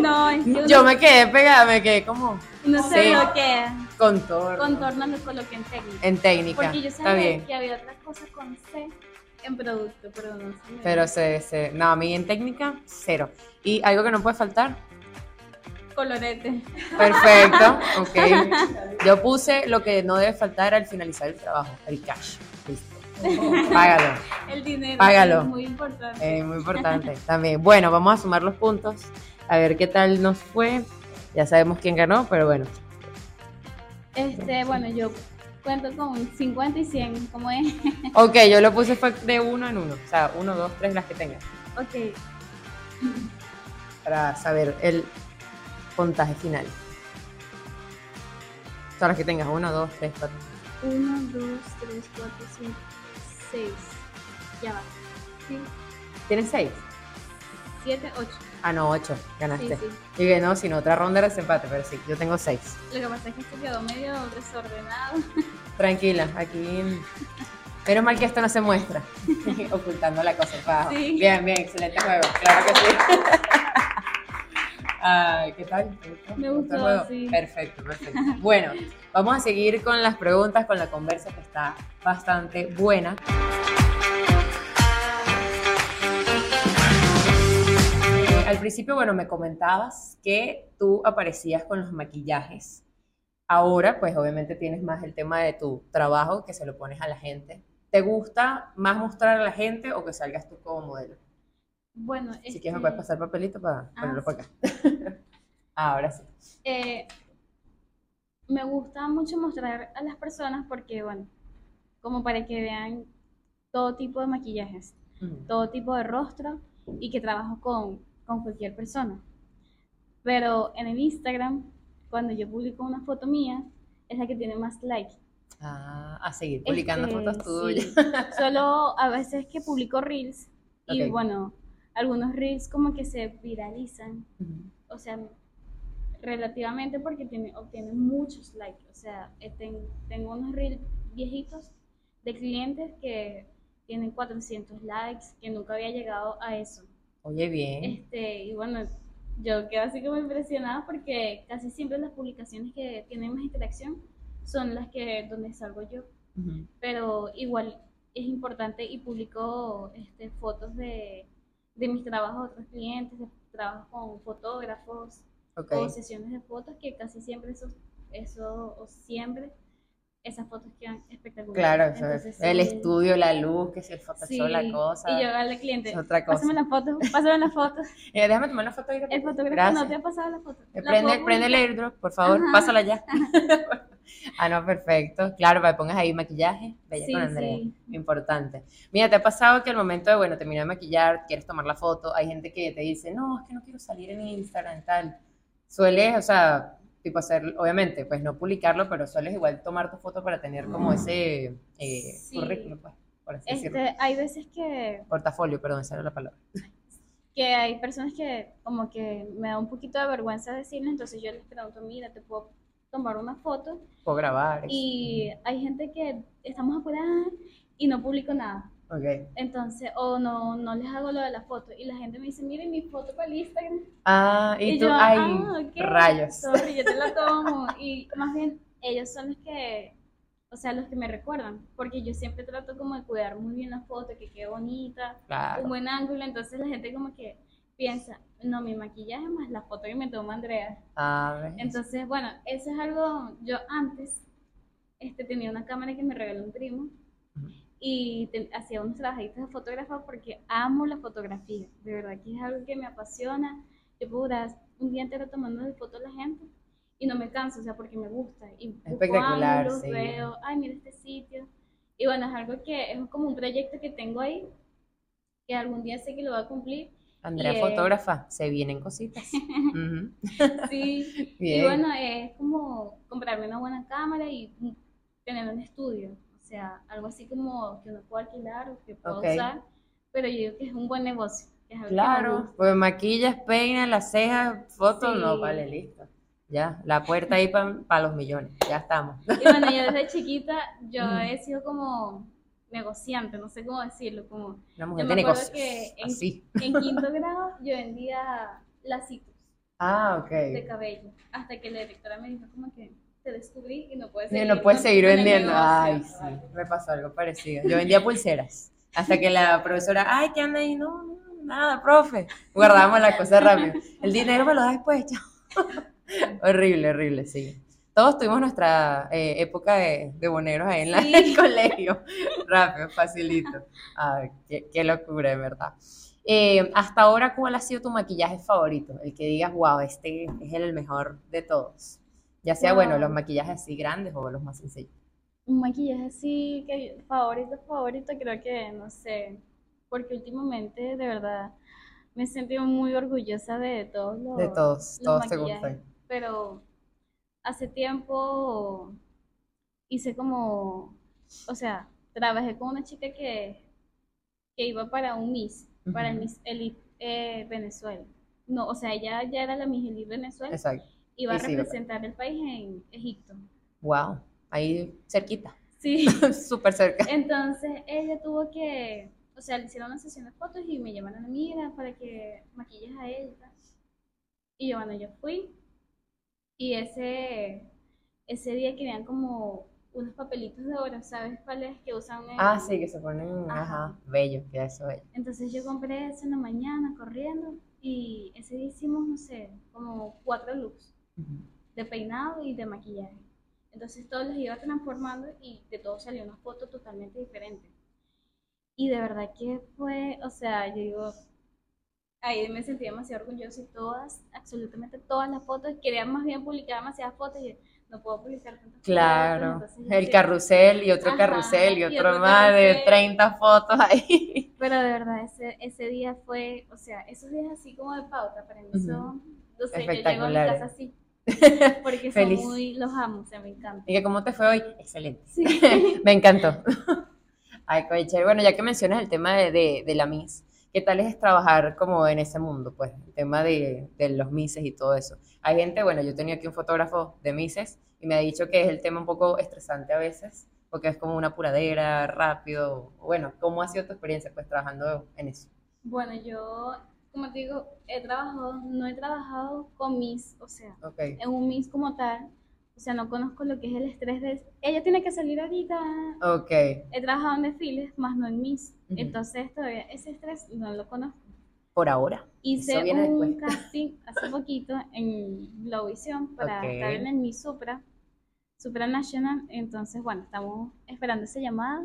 No, es que uno, Yo me quedé pegada, me quedé como uno Sí. se bloquea. contorno. Contorno lo coloqué en técnica. En técnica. Porque yo sabía bien. que había otra cosa con C en producto, pero no sé. Pero se, se- no, a mí en técnica, cero. ¿Y algo que no puede faltar? Colorete. Perfecto, ok. Yo puse lo que no debe faltar al finalizar el trabajo, el cash. Listo. Págalo. El dinero. Págalo. Es muy importante. Eh, muy importante también. Bueno, vamos a sumar los puntos, a ver qué tal nos fue. Ya sabemos quién ganó, pero bueno. Este, bueno, yo cuento con 50 y 100, ¿cómo es? Ok, yo lo puse fue de uno en uno. O sea, uno, dos, tres, las que tengas. ok, Para saber el puntaje final. O sea, las que tengas. Uno, dos, tres, cuatro. 1, 2, 3, 4, 5, 6. Ya va. Sí, ¿Tienes seis? 7, 8. Ah, no, ocho. Sí, Ganaste. sí. Y que no, si no, otra ronda era desempate, pero sí, yo tengo seis. Lo que pasa es que esto quedó medio desordenado. Tranquila, aquí Menos mal que esto no se muestra. Ocultando la cosa abajo. Sí. Bien, bien, excelente juego. Claro que sí. Ay, ¿Qué tal? ¿Te gustó? Me ¿Te gustó, el juego? sí. Perfecto, perfecto. Bueno, vamos a seguir con las preguntas, con la conversa que está bastante buena. Al principio, bueno, me comentabas que tú aparecías con los maquillajes. Ahora, pues obviamente tienes más el tema de tu trabajo que se lo pones a la gente. ¿Te gusta más mostrar a la gente o que salgas tú como modelo? Bueno, Si este, quieres me puedes pasar papelito para Ah, ponerlo por acá. Ahora sí. eh, me gusta mucho mostrar a las personas porque, bueno, como para que vean todo tipo de maquillajes, todo tipo de rostro y que trabajo con, con cualquier persona. Pero en el Instagram, cuando yo publico una foto mía, es la que tiene más likes. Ah, a seguir publicando Este, fotos tuyas. sí. Solo a veces que publico reels y bueno, algunos reels como que se viralizan, o sea, relativamente porque tiene, obtienen muchos likes. O sea, eh, ten- tengo unos reels viejitos de clientes que tienen 400 likes, que nunca había llegado a eso. Oye, bien. Este, y bueno, yo quedo así como impresionada porque casi siempre las publicaciones que tienen más interacción son las que donde salgo yo. Pero igual es importante y publico este, fotos de, de mis trabajos a otros clientes, de trabajos con fotógrafos o sesiones de fotos que casi siempre eso, eso o siempre esas fotos quedan espectaculares. Claro, Entonces, el sí, estudio, la luz, que si el Photoshop, sí, la cosa. Y yo al cliente, es otra cosa. pásame la foto, pásame la foto. Eh, déjame tomar una foto ahí. El fotógrafo Gracias. no te ha pasado la foto. Eh, La Prende, prende el airdrop, por favor, Ajá. pásala ya. ah, no, perfecto. Claro, para que pongas ahí maquillaje, bella Sí, con Andrea. sí. Importante. Mira, ¿te ha pasado que al momento de, bueno, terminar de maquillar, quieres tomar la foto, hay gente que te dice, no, es que no quiero salir en Instagram y tal? Sueles, o sea, tipo hacer, obviamente, pues no publicarlo, pero sueles igual tomar tu foto para tener como ese eh, Sí. currículum, pues, por así decirlo. Este, hay veces que Portafolio, perdón, esa era la palabra. que hay personas que como que me da un poquito de vergüenza decirles, entonces yo les pregunto, mira, te puedo tomar una foto Puedo grabar. y hay gente que estamos apuradas y no publico nada. Entonces, o no, no les hago lo de la foto. Y la gente me dice, miren mi foto para el Instagram. Ah, y, tú, yo, ay, ah, rayos. sorry, yo te la tomo. Y más bien, ellos son los que, o sea, los que me recuerdan. Porque yo siempre trato como de cuidar muy bien la foto, que quede bonita, un Claro. buen ángulo. Entonces la gente como que piensa, no, mi maquillaje más la foto que me toma Andrea. A ver. Entonces, bueno, eso es algo, yo antes este, tenía una cámara que me regaló un primo. Y hacía unos trabajaditos de fotógrafa porque amo la fotografía, de verdad que es algo que me apasiona. Yo puedo durar un día entero tomando fotos a la gente y no me canso, o sea, porque me gusta. Y Espectacular, ángulos, sí. veo, ay, mira este sitio. Y bueno, es algo que es como un proyecto que tengo ahí, que algún día sé que lo voy a cumplir. Andrea, y, eh, fotógrafa, se vienen cositas. Sí, y Bien. bueno, es como comprarme una buena cámara y tener un estudio. Sea, algo así como que uno pueda alquilar o que pueda Ok. usar. Pero yo digo que es un buen negocio. que es algo que me Claro, gusta. pues maquillas, peinas, las cejas, fotos, Sí. no, vale, listo. Ya, la puerta ahí para los millones, ya estamos. Y bueno, yo desde chiquita, yo he sido como negociante, no sé cómo decirlo, como Una mujer Yo de me negocios, que en- así. en quinto grado yo vendía lacitos Ah, ok. de cabello, hasta que la directora me dijo como que te descubrí y no puedes seguir, no puedes vendiendo. negocio". Ay, sí, me pasó algo parecido. Yo vendía pulseras. Hasta que la profesora, ay, ¿qué anda ahí? No, no, nada, profe. Guardábamos las cosas rápido. El dinero me lo da después, chao. horrible, horrible, sí. Todos tuvimos nuestra eh, época de, de boneros ahí en la- Sí. el colegio. Rápido, facilito. Ay, qué, qué locura, de verdad. Eh, hasta ahora, ¿cuál ha sido tu maquillaje favorito? El que digas, wow, este es el mejor de todos. Ya sea, bueno, los maquillajes así grandes o los más sencillos. Un maquillaje así que favorito, favorito, creo que no sé, porque últimamente de verdad me he sentido muy orgullosa de todos los, De todos, los todos maquillajes, pero hace tiempo hice como, o sea, trabajé con una chica que, que iba para un Miss, para el. Miss Elite eh, Venezuela. No, o sea, ella ya era la Miss Elite Venezuela, Exacto. Iba a Y sí, para- representar el país en Egipto. Wow. Ahí cerquita. Sí. Súper cerca. Entonces ella tuvo que, o sea, le hicieron una sesión de fotos y me llamaron a mí para que maquilles a ella. y yo, bueno, yo fui y ese, ese día querían como unos papelitos de oro, ¿sabes cuáles que usan? en- Ah, sí, que se ponen, Ajá. ajá, bello, queda eso bello. Entonces yo compré eso en la mañana corriendo y ese día hicimos, no sé, como cuatro looks De peinado y de maquillaje. Entonces todos los iba transformando y de todos salió una foto totalmente diferente. Y de verdad que fue, o sea, yo digo, ahí me sentí demasiado orgullosa y todas, absolutamente todas las fotos, quería más bien publicar demasiadas fotos y no puedo publicar tantas fotos. Claro, el carrusel y otro Ajá, carrusel y y otro más de carrusel. 30 fotos ahí. Pero de verdad, ese, ese día fue, o sea, esos días así como de pauta para mí son, no sé, yo llego a mi casa así, porque son Feliz. muy, los amo, o sea, me encanta. ¿Y que cómo te fue hoy? Excelente. Sí. Me encantó. Ay, chévere. Bueno, ya que mencionas el tema de, de, de la Miss, ¿qué tal es trabajar como en ese mundo? Pues el tema de, de los Misses y todo eso. Hay gente, bueno, yo tenía aquí un fotógrafo de Misses y me ha dicho que es el tema un poco estresante a veces, porque es como una apuradera, rápido. Bueno, ¿cómo ha sido tu experiencia pues trabajando en eso? Bueno, yo, como te digo, he trabajado, no he trabajado con Miss, o sea, en un Miss como tal, o sea, no conozco lo que es el estrés de, ella tiene que salir ahorita. Ok. He trabajado en desfiles, más no en Miss, Ujú. entonces todavía ese estrés no lo conozco. Por ahora. Hice un después. casting hace poquito en Globovisión para estar en el Miss Supra, Supra National, entonces bueno, estamos esperando esa llamada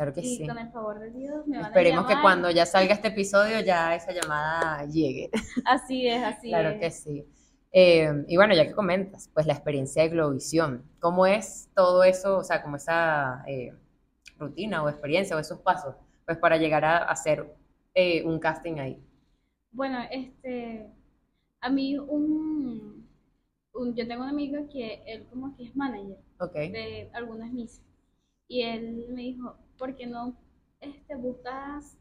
Claro que y sí. con el favor de Dios me van Esperemos a que cuando ya salga este episodio ya esa llamada llegue. Así es, así Claro es. que sí. Eh, y bueno, ya que comentas, pues la experiencia de Globovisión, ¿cómo es todo eso, o sea, como esa eh, rutina o experiencia o esos pasos, pues para llegar a hacer eh, un casting ahí? Bueno, este, a mí un, un- yo tengo un amigo que él como que es manager de algunas Miss y él me dijo, ¿por qué no este, buscas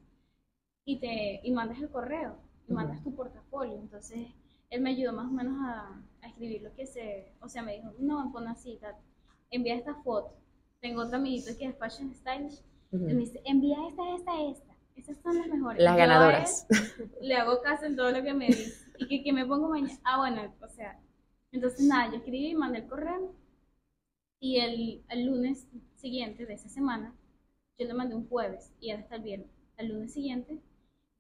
y te y mandas el correo y Ujú. mandas tu portafolio? Entonces él me ayudó más o menos a, a escribir lo que se, o sea, me dijo, no, pon así, tal, envía esta foto. Tengo otro amiguito que es Fashion Stylish, él me Ujú. dice, envía esta, esta, esta. Esas son las mejores. las él ganadoras. le hago caso en todo lo que me dice. Y que, que me pongo mañana. Ah, bueno, o sea. Entonces, nada, yo escribí, mandé el correo. Y el, el lunes siguiente de esa semana, yo le mandé un jueves y era hasta el viernes. El lunes siguiente,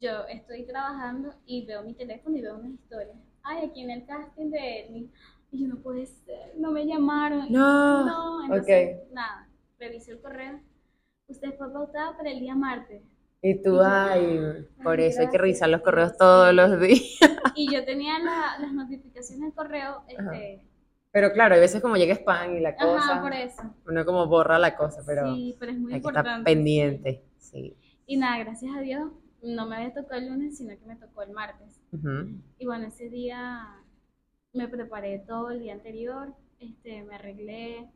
yo estoy trabajando y veo mi teléfono y veo unas historias. Ay, aquí en el casting de Edwin. Y yo no puede ser, no me llamaron. No, No, entonces, ok. nada, revisé el correo. Usted fue pautada para el día martes. Y tú, ay, por Ay, eso hay que revisar los correos todos los días. Y yo tenía la- las notificaciones del correo, este, Pero claro, hay veces como llega spam y la ajá, cosa, por eso. uno como borra la cosa, pero sí, pero es muy hay que importante. estar pendiente. Sí. Y nada, gracias a Dios, no me había tocado el lunes, sino que me tocó el martes. Y bueno, ese día me preparé todo el día anterior, este, me arreglé.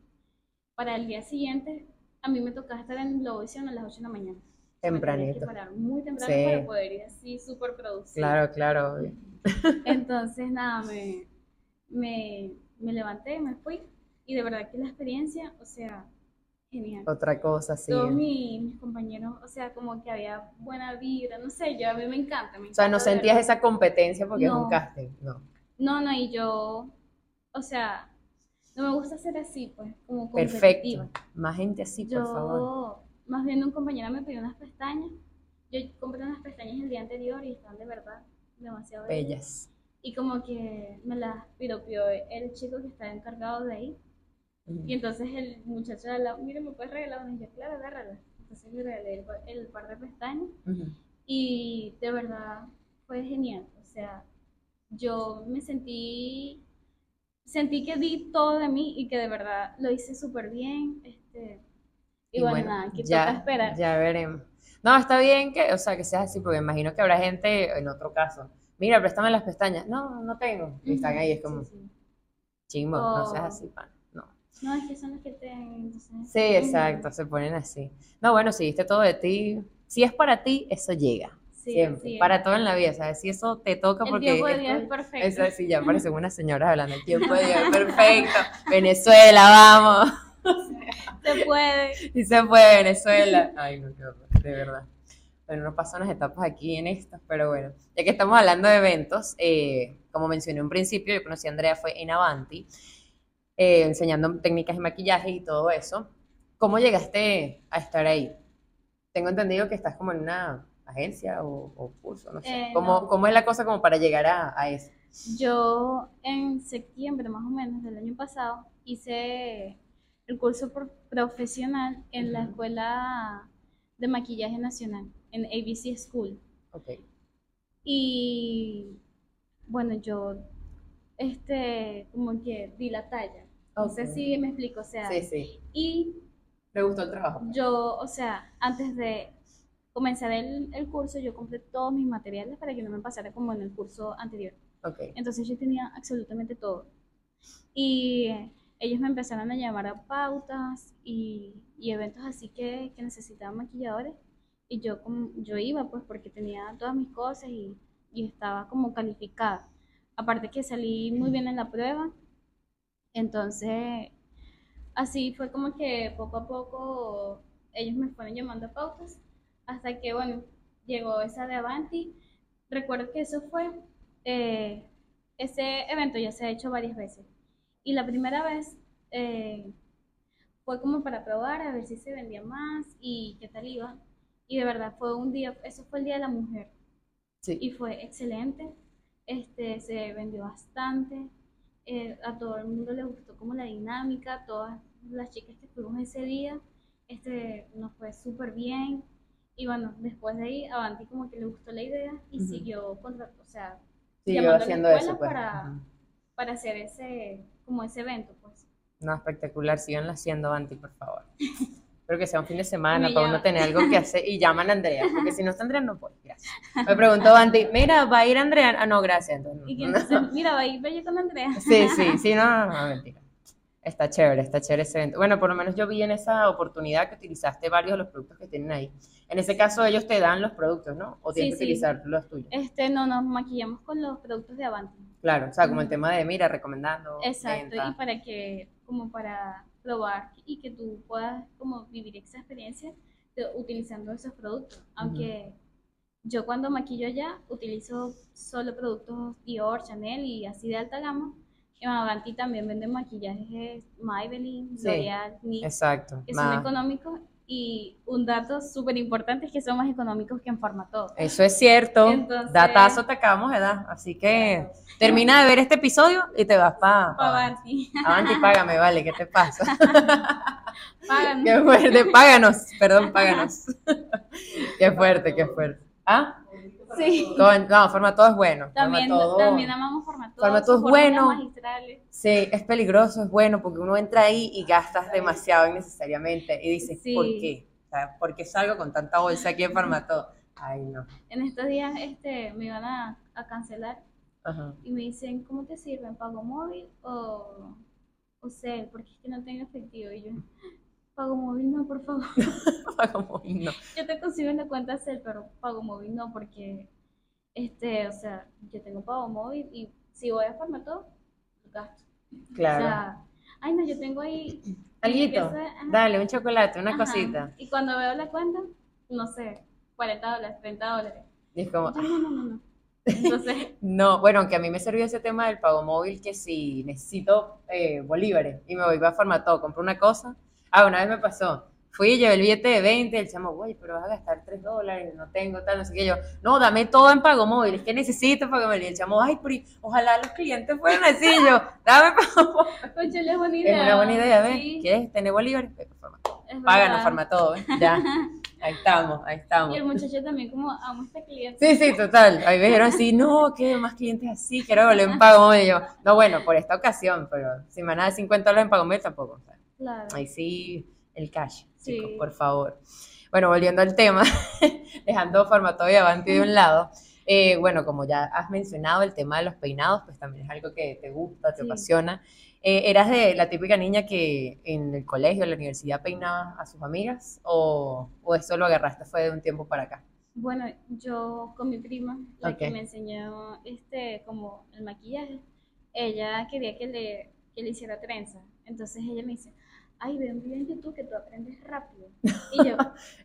Para el día siguiente, a mí me tocaba estar en Globovisión a las 8 de la mañana. Me tenía que Tempranito. parar muy temprano Sí. para poder ir así súper producido. Claro, claro. obvio. Entonces, nada, me, me, me levanté, me fui. Y de verdad que la experiencia, o sea, genial. Otra cosa, sí. Todos mi- mis compañeros, o sea, como que había buena vibra, no sé, yo a mí me encanta. Me O sea, no sentías esa competencia porque es un No. casting, no. No, no, y yo, o sea, no me gusta ser así, pues, como Perfecto. competitiva. Más gente así, por favor. Yo, más bien un compañero me pidió unas pestañas. Yo compré unas pestañas el día anterior y están de verdad demasiado bellas. Bellas. Y como que me las piropió el chico que estaba encargado de ahí. Y entonces el muchacho de lado, mire, ¿me puedes regalar una? Y yo, claro, agárrala. Entonces le regalé el, el par de pestañas y de verdad fue genial. O sea, yo me sentí, sentí que di todo de mí y que de verdad lo hice súper bien. Este, y, bueno, nada, que toca esperar. Ya veremos. No, está bien que, o sea, que seas así, porque imagino que habrá gente en otro caso. Mira, préstame las pestañas. No, no tengo. Y están ahí, es como, sí, sí. chimbo, no seas Oh. así, pan. No. No, es que son los que te... entonces, Sí, exacto, se ponen así. No, bueno, si diste todo de ti, si es para ti, eso llega. Sí, siempre. Para todo en la vida, ¿sabes? Si eso te toca El porque. tiempo de Dios es perfecto. Eso sí, ya parecen unas señoras hablando. El tiempo de Dios es perfecto. Venezuela, vamos. Se puede. Y se fue de Venezuela. Ay, no, qué horror, de verdad. Bueno, no pasan unas etapas aquí en estas, pero bueno, ya que estamos hablando de eventos, eh, como mencioné en un principio, yo conocí a Andrea, fue en Avanti, eh, enseñando técnicas de maquillaje y todo eso. ¿Cómo llegaste a estar ahí? Tengo entendido que estás como en una agencia o, o curso, no sé. Eh, ¿Cómo, no. cómo es la cosa como para llegar a, a eso? Yo en septiembre más o menos del año pasado hice el curso profesional en la Ujú. Escuela de Maquillaje Nacional, en ABC School. Ok. Y bueno, yo este como que di la talla. No sé si me explico, o sea, Sí, sí. y Me gustó el trabajo. yo, o sea, antes de comenzar el, el curso, yo compré todos mis materiales para que no me pasara como en el curso anterior. Ok. Entonces yo tenía absolutamente todo. Y ellos me empezaron a llamar a pautas y, y eventos así que, que necesitaban maquilladores. Y yo, yo iba pues porque tenía todas mis cosas y, y estaba como calificada. Aparte que salí muy bien en la prueba. Entonces, así fue como que poco a poco ellos me fueron llamando a pautas. Hasta que, bueno, llegó esa de Avanti. Recuerdo que eso fue eh, ese evento ya se ha hecho varias veces. Y la primera vez eh, fue como para probar, a ver si se vendía más y qué tal iba. Y de verdad fue un día, eso fue el Día de la Mujer. Sí. Y fue excelente. Este, se vendió bastante. eh, a todo el mundo le gustó como la dinámica, todas las chicas que fuimos ese día, este, nos fue súper bien. Y bueno, después de ahí, Avanti como que le gustó la idea y Ujú. siguió contra, o sea, Siguió llamando a la haciendo eso, pues. para- para hacer ese, como ese evento, pues. No, espectacular. Sigan haciendo, Anti, por favor. Espero que sea un fin de semana Me para uno tener algo que hacer. Y llaman a Andrea, porque si no está Andrea, no voy. Gracias. Me preguntó Anti, mira, ¿va a ir Andrea? Ah, no, gracias. Entonces, no. Y que entonces, mira, va a ir yo con Andrea. Sí, sí, sí, no, no, no, mentira. Está chévere, está chévere ese evento. Bueno, por lo menos yo vi en esa oportunidad que utilizaste varios de los productos que tienen ahí. En ese caso, ellos te dan los productos, ¿no? O tienes Sí, que sí. utilizar los tuyos. Este, no, nos maquillamos con los productos de Avanti. Claro, o sea, como el tema de, mira, recomendando. Exacto, venta. y para que, como para probar y que tú puedas como vivir esa experiencia de- utilizando esos productos. Aunque yo cuando maquillo allá utilizo solo productos Dior, Chanel y así de alta gama. En Avanti también venden maquillajes Maybelline, Sí, L'Oreal, NYX, Exacto. que son económicos y un dato súper importante es que son más económicos que en Farmatodo. Eso es cierto. Entonces- Datazo te acabamos de dar. Así que termina de ver este episodio y te vas para. Pa' Avanti. Avanti, págame, vale, ¿qué te pasa? Pagan. Qué fuerte, páganos, perdón, páganos. Qué fuerte, qué fuerte. ¿Ah? Sí. Con- no, Formatodo es bueno. También, Formatodo- también amamos Farmatodo. Formatodo sus es bueno. Sí, es peligroso, es bueno, porque uno entra ahí y gastas demasiado innecesariamente y dices, Sí. ¿por qué? O sea, ¿por qué salgo con tanta bolsa aquí en Formatodo? Ay, no. En estos días este, me iban a, a cancelar Ajá. y me dicen, ¿cómo te sirven? ¿Pago móvil o, o cel? Porque es que no tengo efectivo. Y yo, pago móvil no, por favor. Como, no. Yo te consigo en la cuenta cel, pero pago móvil no, porque, este, o sea, yo tengo pago móvil y si voy a Farmatodo, gasto. Claro. O sea, ay no, yo tengo ahí... Alguito, dale, un chocolate, una Ajá. cosita. Y cuando veo la cuenta, no sé, 40 dólares, 30 dólares. Y es como, no, no, no, no. Entonces, no, bueno, aunque a mí me sirvió ese tema del pago móvil, que si necesito eh, bolívares y me voy para Formatodo, compro una cosa. Ah, una vez me pasó. Fui y llevé el billete de 20, el chamo, güey, pero vas a gastar 3 dólares, no tengo tal, no sé qué. Yo, no, dame todo en pago móvil, es que necesito pago móvil. Y el chamo, ay, pero ojalá los clientes fueran así. Yo, dame pago móvil. Es buena idea. Es una buena idea, ¿ves? Sí, ¿Quieres tener bolívares? Páganos, verdad. Formatodo, ¿ves? Ya, ahí estamos, ahí estamos. Y el muchacho también como amo a este cliente. Sí, sí, total. Ahí me dijeron así, no, que más clientes así, quiero volver en pago móvil. Y yo, no, bueno, por esta ocasión, pero si me van a dar 50 dólares en pago móvil tampoco. Claro. ahí sí, el cash, Sí. chicos, por favor. Bueno, volviendo al tema, dejando Formatodo y Avanti de un lado. eh, bueno, como ya has mencionado, el tema de los peinados, pues también es algo que te gusta, te Sí. apasiona. Eh, ¿Eras de la típica niña que en el colegio, en la universidad, peinaba a sus amigas? ¿O, o eso lo agarraste fue de un tiempo para acá? Bueno, yo con mi prima, la que me enseñó este como el maquillaje, ella quería que le, que le hiciera trenza. Entonces ella me dice, ay, ve un video en YouTube que tú aprendes rápido. Y yo,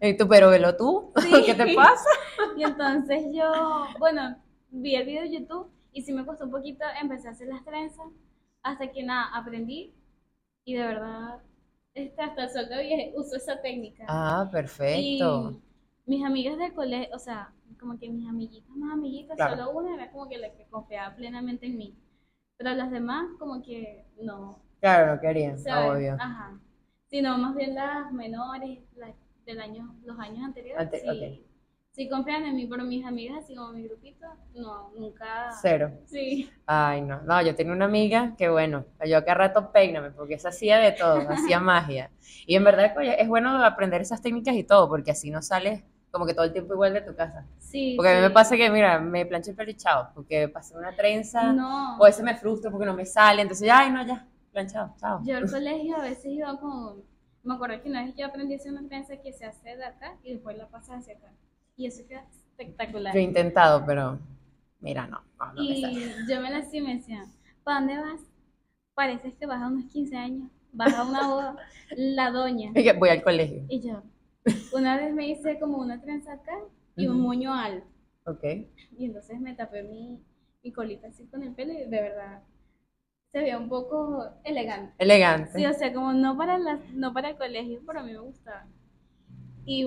Y tú, pero velo tú, Sí. ¿qué te pasa? y entonces yo, bueno, vi el video de YouTube y sí me costó un poquito, empecé a hacer las trenzas, hasta que nada, aprendí y de verdad, este, hasta el sol de hoy uso esa técnica. Ah, perfecto. Y mis amigas del colegio, o sea, como que mis amiguitas más amiguitas, Claro. solo una era como que la que confiaba plenamente en mí. Pero las demás, como que no, Claro, no querían, ¿sabes? obvio. Ajá. Sino más bien las menores, las del año, los años anteriores, Ante- sí, ok. sí confían en mí, pero mis amigas, así como mi grupito, no, nunca. Cero. Sí, Ay, no. No, yo tenía una amiga que, bueno, yo acá rato peíname, porque esa hacía de todo, hacía magia. Y en verdad, oye, es bueno aprender esas técnicas y todo, porque así no sales como que todo el tiempo igual de tu casa. sí. Porque a mí me sí. pasa que, mira, me plancho el pelo y chao, porque pasé una trenza, No. o a veces me frustro porque no me sale, entonces, ya, ay, no, ya, planchado, chao. Yo al colegio a veces iba como, me acuerdo que una vez yo aprendí a hacer una trenza que se hace de acá y después la pasas hacia acá. Y eso queda espectacular. Yo he intentado, pero, mira, no, no, no me Y sale. yo me la hacía y me decían, ¿para dónde vas? Pareces que vas a unos 15 años, vas a una boda, la doña. Que voy al colegio, Y yo, una vez me hice como una trenza acá y un Ujú. moño alto. ok. Y entonces me tapé mi, mi colita así con el pelo y de verdad se veía un poco elegante. Elegante. Sí, o sea, como no para, la, no para el colegio, pero a mí me gustaba. Y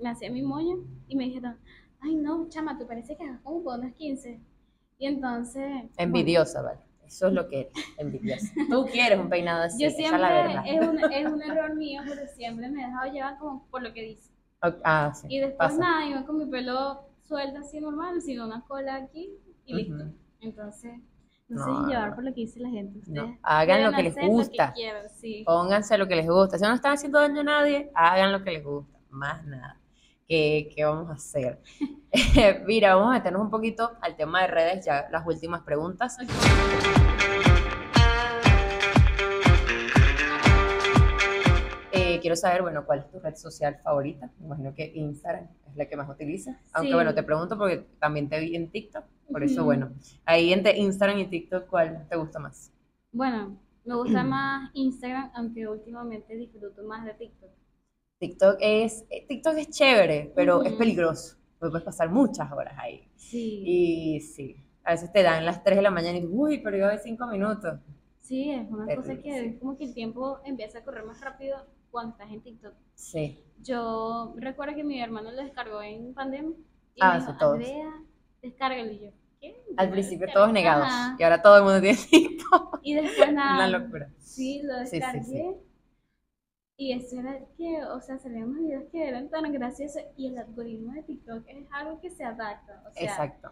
me hacía mi moño y me dijeron, ay no, chama, tú parece que vas como unos 15. Y entonces... Envidiosa, ¿vale? Eso es lo que envidiosa. Tú quieres un peinado así, Yo esa siempre, es la es un, es un error mío, pero siempre me he dejado llevar como por lo que dice. Ok, Ah, sí. Y después pasa. nada, iba con mi pelo suelto así normal, sin una cola aquí y listo. Ujú. Entonces, no, No, se llevar por lo que dice la gente. Ustedes No, hagan lo que les gusta. que quieran, sí. Pónganse lo que les gusta. Si no están haciendo daño a nadie, hagan lo que les gusta. Más nada. ¿Qué, qué vamos a hacer? Mira, vamos a meternos un poquito al tema de redes, ya las últimas preguntas. Eh, quiero saber, bueno, ¿cuál es tu red social favorita? Me imagino que Instagram la que más utilizas. Aunque Sí. bueno, te pregunto porque también te vi en TikTok. Por eso, bueno, ahí entre Instagram y TikTok, ¿cuál te gusta más? Bueno, me gusta más Instagram, aunque últimamente disfruto más de TikTok. TikTok es, eh, TikTok es chévere, pero es peligroso. Porque puedes pasar muchas horas ahí. Sí, Y sí, a veces te dan las 3 de la mañana y dices, uy, pero yo de 5 minutos. sí, es una cosa que sí. es como que el tiempo empieza a correr más rápido cuando estás en TikTok. Sí, Yo recuerdo que mi hermano lo descargó en pandemia y Ah, me dijo, todos. Andrea, descárgalo. Y yo, ¿qué? Al principio descargué. todos negados. Ajá. Y ahora todo el mundo tiene TikTok. Y después nada. Una locura. Sí, lo Sí, sí, descargué. sí. Y eso era que, o sea, salían unos videos que eran tan graciosos y el algoritmo de TikTok es algo que se adapta. O sea, Exacto.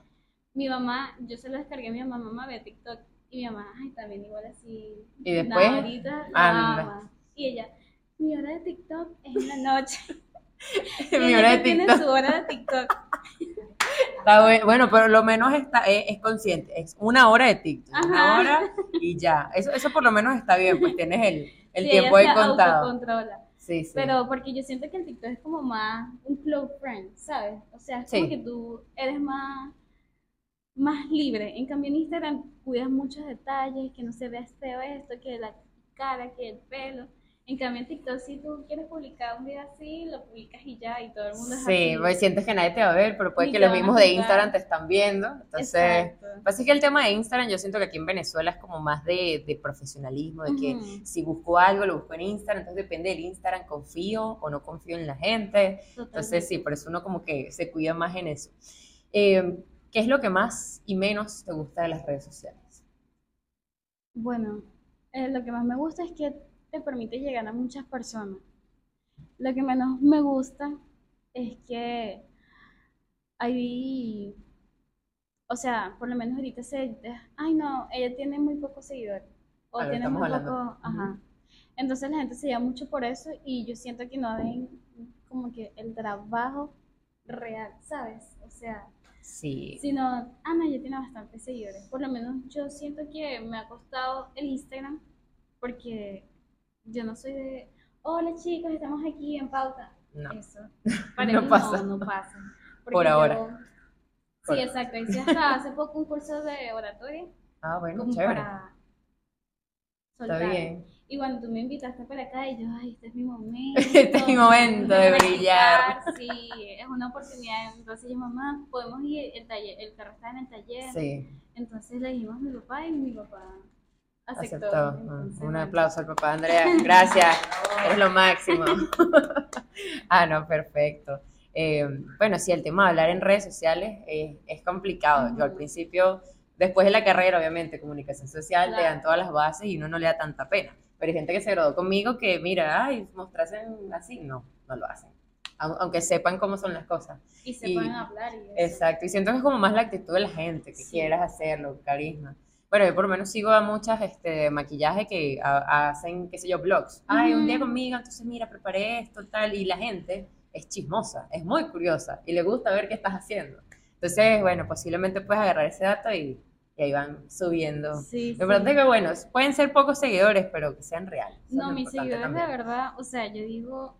mi mamá, yo se lo descargué a mi mamá, mamá ve TikTok. Y mi mamá, ay, también igual así. Y después, nada, ahorita la anda. ama. Y ella, mi hora de TikTok es en la noche. Mi hora de tiene TikTok. su hora de TikTok. Está buen- bueno, pero lo menos está, es, es consciente. Es una hora de TikTok. Una Ajá. hora y ya. Eso, eso por lo menos está bien, pues tienes el, el Sí, tiempo ahí contado. Sí, sí. Pero porque yo siento que el TikTok es como más un close friend, ¿sabes? O sea, es como Sí. que tú eres más, más libre. En cambio, en Instagram cuidas muchos detalles, que no se vea feo esto, que la cara, que el pelo. En cambio, en TikTok, si tú quieres publicar un video así, lo publicas y ya, y todo el mundo es Sí, así. pues sientes que nadie te va a ver, pero puede Ni que los mismos de. Instagram te están viendo. Entonces, pasa que el tema de Instagram, yo siento que aquí en Venezuela es como más de, de profesionalismo, de que si busco algo, lo busco en Instagram, entonces depende del Instagram, confío o no confío en la gente. Entonces, sí, por eso uno como que se cuida más en eso. Eh, ¿Qué es lo que más y menos te gusta de las redes sociales? Bueno, eh, lo que más me gusta es que te permite llegar a muchas personas. Lo que menos me gusta es que hay, o sea, por lo menos ahorita se ay no, ella tiene muy pocos seguidores o A lo que tiene muy hablando. poco, ajá. Entonces la gente se llama mucho por eso y yo siento que no ven como que el trabajo real, ¿sabes? O sea, Sí, sino, ah, no, ya tiene bastantes seguidores. Por lo menos yo siento que me ha costado el Instagram porque yo no soy de, hola chicos, estamos aquí en pauta. no. Eso, para No mí pasa. no, no pasa. Porque Por ahora. yo- Por- Sí, exacto. Hice hasta hace poco un curso de oratoria Ah, bueno, chévere. para, soltar. bien. Y cuando tú me invitaste para acá, y yo, ay, este es mi momento. Este es mi momento de brillar. Sí, es una oportunidad. Entonces yo, mamá, podemos ir, el taller, el carro está en el taller. Sí, Entonces le dijimos a mi papá y mi papá aceptó. aceptó. Ah, Entonces, Un aplauso al papá Andrea. Gracias. Es lo máximo. ah, no, perfecto. Eh, bueno, sí, el tema de hablar en redes sociales es, es complicado. Yo al principio, después de la carrera, obviamente, comunicación social, te Claro. dan todas las bases y uno no le da tanta pena. Pero hay gente que se graduó conmigo que, mira, ay, mostrarse así. No, no lo hacen. Au- Aunque sepan cómo son las cosas. Y se y- pueden hablar y eso. Exacto, y siento que es como más la actitud de la gente, que Sí. quieras hacerlo, carisma. Bueno, yo por lo menos sigo a muchas este, maquillaje que ha- hacen, qué sé yo, blogs. Ay, un día conmigo, entonces mira, preparé esto, tal, y la gente es chismosa, es muy curiosa y le gusta ver qué estás haciendo. Entonces, bueno, posiblemente puedes agarrar ese dato y, y ahí van subiendo. Sí, Lo importante sí. es que, bueno, pueden ser pocos seguidores, pero que sean reales. No, mis seguidores, de también. verdad, o sea, yo digo,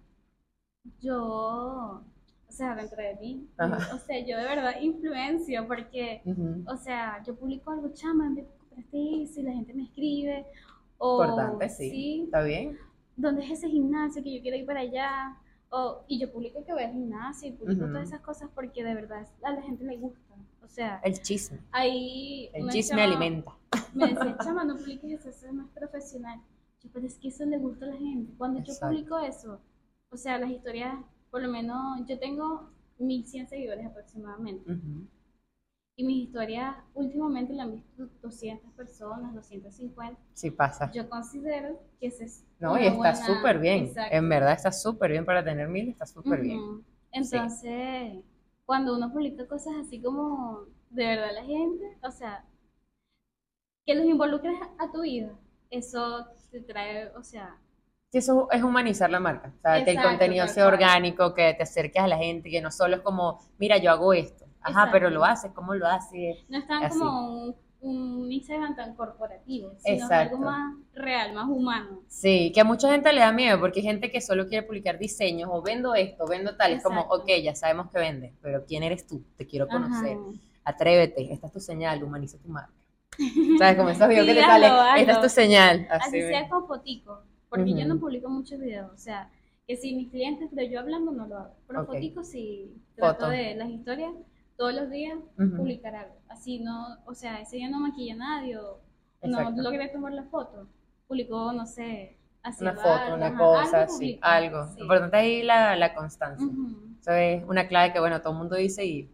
yo, o sea, dentro de mí, Ajá. o sea, yo de verdad influencio porque, Ujú. o sea, yo publico algo, chama, ¿dónde compraste eso? Y la gente me escribe, o, Importante, sí. ¿Está bien? ¿dónde es ese gimnasio que yo quiero ir para allá? O, y yo publico que voy al gimnasio y publico Ujú. todas esas cosas porque de verdad a la gente le gusta. O sea, El chisme. ahí El chisme alimenta. Me decía, chama, no publiques eso, eso es profesional. Yo, pero es que eso le gusta a la gente. Cuando yo Exacto. publico eso, o sea, las historias, por lo menos, yo tengo 1100 seguidores aproximadamente. Ujú. Y mis historias últimamente la han visto 200 personas, 250. Sí pasa. Yo considero que ese es. No, y está súper bien. Exacto. En verdad está súper bien para tener mil, está súper bien. Entonces, cuando uno publica cosas así como de verdad la gente, o sea, que los involucres a tu vida, eso te trae, o sea, Sí, eso es humanizar la marca. O sea, que el contenido sea orgánico, que te acerques a la gente, que no solo es como, mira, yo hago esto. Ajá, Exacto. pero lo haces, ¿cómo lo haces? no es tan Así. como un, un Instagram tan corporativo, sino es Exacto. algo más real, más humano. Sí, que a mucha gente le da miedo porque hay gente que solo quiere publicar diseños o vendo esto, vendo tal. Es como, Exacto. ok, ya sabemos que vendes, pero ¿quién eres tú? Te quiero conocer. Ajá. Atrévete, esta es tu señal, humaniza tu marca. ¿Sabes? Como esos videos que te Sí, sale, hazlo, esta es tu señal. Así, Así sea con fotico, porque yo Ujú. no publico muchos videos, o sea, que si mis clientes, pero yo hablando no lo hago, pero Ok. foticos sí trato Foto. de las historias todos los días publicar algo, así no, o sea, ese día no maquilla a nadie o no logré tomar la foto, publicó, no sé, así Una algo, foto, una ajá, cosa, algo sí, algo. sí. Lo importante ahí la, la constancia. Eso es una clave que, bueno, todo el mundo dice y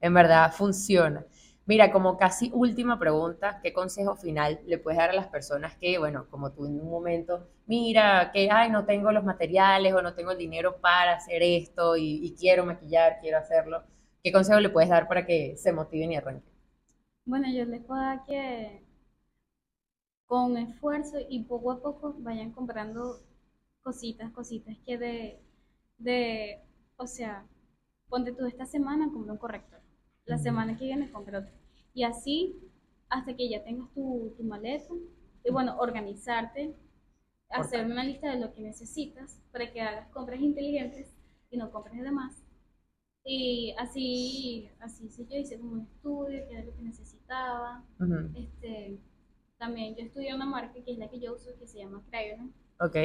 en verdad funciona. Mira, como casi última pregunta, ¿qué consejo final le puedes dar a las personas que, bueno, como tú en un momento, mira, que, ay, no tengo los materiales o no tengo el dinero para hacer esto y, y quiero maquillar, quiero hacerlo? ¿Qué consejo le puedes dar para que se motiven y arranquen? Bueno, yo les puedo dar que con esfuerzo y poco a poco vayan comprando cositas, cositas que de, de, o sea, ponte tú esta semana, compra un corrector, la semana que viene compra otro. Y así hasta que ya tengas tu, tu maleta y bueno, organizarte, hacer una lista de lo que necesitas para que hagas compras inteligentes y no compres de más. Y así, así sí yo hice como un estudio, qué era lo que necesitaba. Este, también yo estudié una marca que es la que yo uso, que se llama Crayon. Ok,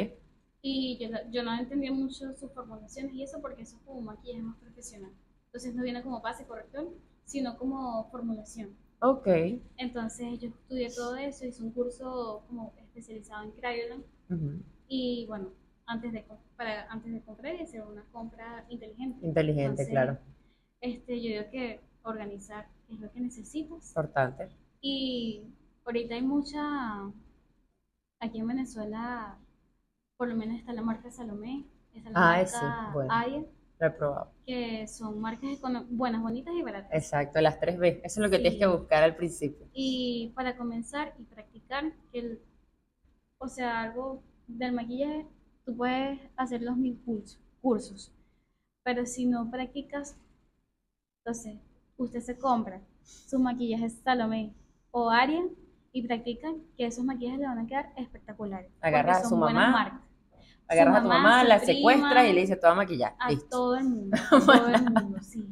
Y yo, yo no entendía mucho sus formulaciones y eso porque eso es como un maquillaje más profesional. Entonces no viene como base corrector, sino como formulación. ok. Entonces yo estudié todo eso, hice un curso como especializado en Crayon. ujú, Y bueno, antes de, para, antes de comprar y hacer una compra inteligente. Inteligente, Entonces, claro. Este, yo digo que organizar es lo que necesitas. Importante. Y ahorita hay mucha, aquí en Venezuela, por lo menos está la marca Salomé, está la Ah, marca bueno. Aya, Lo he probado. que son marcas buenas, bonitas y baratas. Exacto, las tres B. Eso es lo que Sí. tienes que buscar al principio. Y para comenzar y practicar, que el- o sea, algo del maquillaje, tú puedes hacer los mil cursos, pero si no practicas, entonces usted se compra sus maquillajes Salomé o Aria y practica que esos maquillajes le van a quedar espectaculares. Agarra a su mamá, Agarras a tu mamá, la prima, secuestras y le dices, te voy a maquillar. a Listo. todo el mundo, a todo el mundo, sí.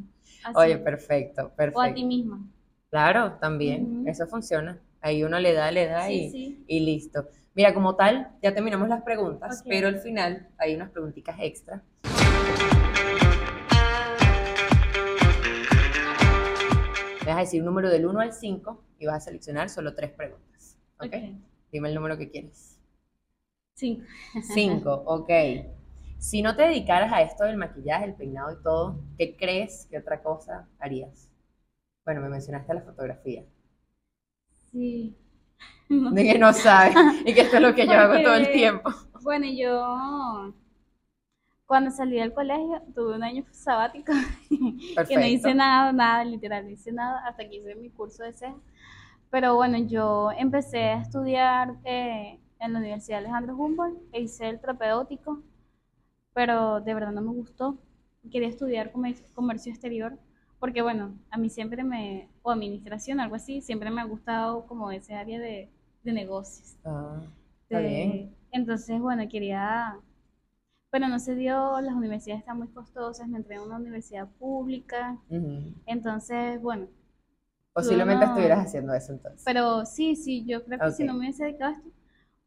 Así. Oye, perfecto, O a ti perfecto. misma. Claro, también, eso funciona. Ahí uno le da, le da Sí, y, sí. y listo. Mira, como tal, ya terminamos las preguntas, pero al final hay unas preguntitas extra. Vas a decir un número del 1 al 5 y vas a seleccionar solo tres preguntas. ¿Ok? Ok. Dime el número que quieres. Cinco. 5, ok. Si no te dedicaras a esto del maquillaje, el peinado y todo, ¿qué crees que otra cosa harías? Bueno, me mencionaste la fotografía. Sí. De que no sabes y que esto es lo que yo hago todo el tiempo. Bueno, yo cuando salí del colegio tuve un año sabático que no hice nada, nada, literal, no hice nada hasta que hice mi curso de ceja. Pero bueno, yo empecé a estudiar eh, en la Universidad Alejandro Humboldt e hice el propedéutico, pero de verdad no me gustó. Quería estudiar comer- comercio exterior porque bueno, a mí siempre me, o administración, algo así, siempre me ha gustado como ese área de, de negocios. Ah, está de- bien. Entonces, bueno, quería, pero no se dio, las universidades están muy costosas, me entré a una universidad pública, Ujú. entonces, bueno, Posiblemente no- estuvieras haciendo eso entonces. pero sí, sí, yo creo que si no me hubiese dedicado a esto,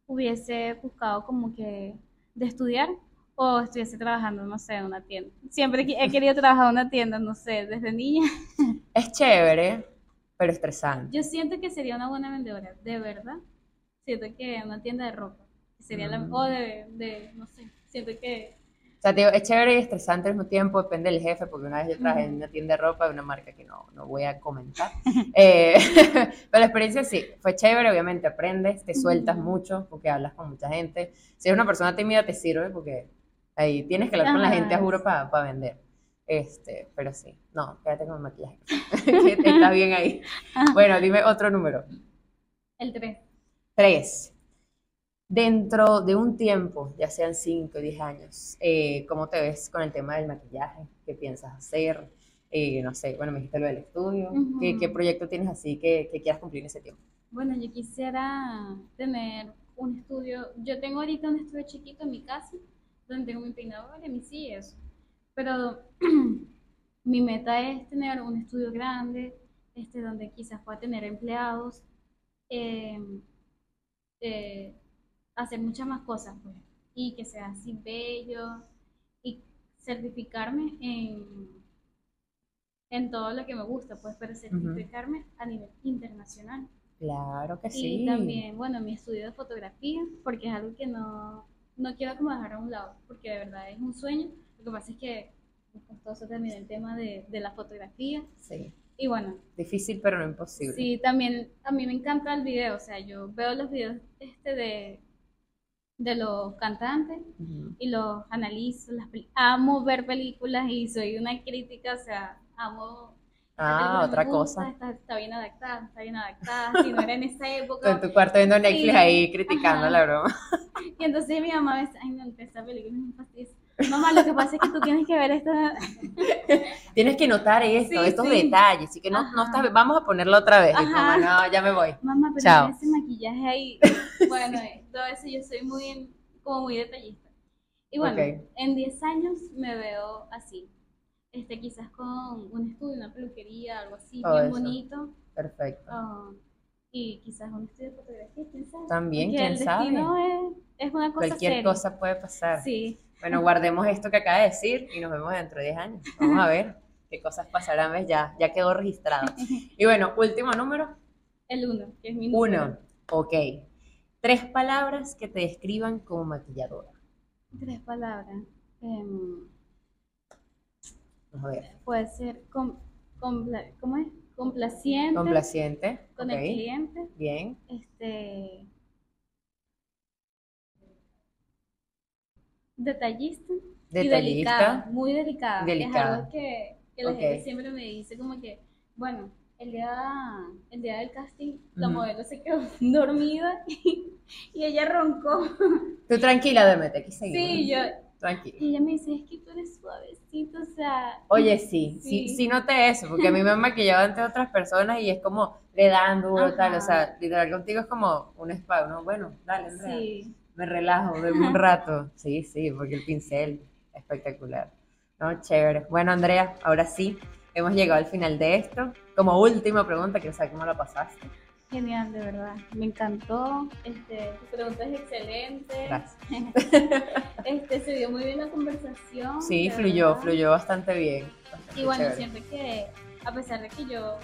hubiese buscado como que de estudiar o estuviese trabajando, no sé, en una tienda. Siempre he querido trabajar en una tienda, no sé, desde niña. Es chévere, pero estresante. Yo siento que sería una buena vendedora, de verdad. Siento que una tienda de ropa, sería la, Mm. o de, de, no sé, siento que O sea, te digo, es chévere y estresante al mismo tiempo, depende del jefe, porque una vez yo trabajé en una tienda de ropa de una marca que no, no voy a comentar. Eh, pero la experiencia sí, fue chévere, obviamente aprendes, te sueltas mucho, porque hablas con mucha gente. Si eres una persona tímida, te sirve, porque ahí tienes que hablar con la gente, a juro, para vender. Este, pero sí, no, quédate con el maquillaje. Está bien ahí. Bueno, dime otro número. el 3. Tres. Dentro de un tiempo, ya sean 5 o 10 años, eh, ¿cómo te ves con el tema del maquillaje? ¿Qué piensas hacer? Eh, no sé, bueno, me dijiste lo del estudio. Ujú. ¿Qué, qué proyecto tienes así que, que quieras cumplir en ese tiempo? Bueno, yo quisiera tener un estudio. Yo tengo ahorita un estudio chiquito en mi casa, donde tengo mi peinador y mis sillas. Pero mi meta es tener un estudio grande, este, donde quizás pueda tener empleados, eh, eh, hacer muchas más cosas, pues, y que sea así bello, y certificarme en, en todo lo que me gusta, pues, pero certificarme a nivel internacional. Claro que Y sí. también, bueno, mi estudio de fotografía, porque es algo que no, no quiero como dejar a un lado, porque de verdad es un sueño. Lo que pasa es que es costoso también el tema de, de la fotografía. Sí. Y bueno, Difícil, pero no imposible. sí, también a mí me encanta el video, o sea, yo veo los videos este de, de los cantantes y los analizo, las amo ver películas y soy una crítica, o sea, amo... Ah, otra gusta, cosa. Está, está bien adaptada, está bien adaptada, si no era en esa época, en tu cuarto viendo Netflix Sí, ahí criticando ajá. la broma. Y entonces mi mamá me dice, ay, no, esta película es un fastidio. Mamá, lo que pasa es que tú tienes que ver esta... Tienes que notar esto, Sí, estos sí. detalles. Y que no, no estás, vamos a ponerlo otra vez. Mamá, no, ya me voy. Mamá, pero Chao. ese maquillaje ahí. Bueno, todo eso yo soy muy, como muy detallista. Y bueno, Ok. en 10 años me veo así. Este, quizás con un estudio, una peluquería, algo así, Todo bien eso. bonito. Perfecto. ah, y quizás un estudio de fotografía, quién sabe. También, quién el sabe. es, es una cosa Cualquier seria. cosa puede pasar. Sí. Bueno, guardemos esto que acaba de decir y nos vemos dentro de 10 años. Vamos a ver qué cosas pasarán, ¿ves? Ya, ya quedó registrado. Y bueno, último número, El uno, que es mi número. uno. Ok. Tres palabras que te describan como maquilladora. Tres palabras. Em, a ver. puede ser com- compla- ¿cómo es? complaciente Complaciente. con el cliente. Bien. Este detallista, y delicada, muy delicada. Es algo que, que la gente siempre me dice como que, bueno, el día, el día del casting, la modelo se quedó dormida y, y ella roncó. Tú tranquila, Demet, aquí seguimos. Sí, yo, Tranquila. y ella me dice, es que tú eres suavecito, o sea... Oye, sí, sí, Sí. sí noté eso, porque a mí me han maquillado ante otras personas y es como le dan duro, Ajá. tal, o sea, literal contigo es como un spa, ¿no? Bueno, dale, Andrea. Sí, Me relajo, de un rato. Sí, sí, porque el pincel, espectacular. No, chévere. Bueno, Andrea, ahora sí, hemos llegado al final de esto. Como última pregunta, quiero saber cómo la pasaste. Genial, de verdad. Me encantó. Este, tu pregunta es excelente. Gracias. Este, se dio muy bien la conversación. Sí, fluyó, verdad. fluyó bastante bien. bastante Y bueno, chévere. siempre que, a pesar de que yo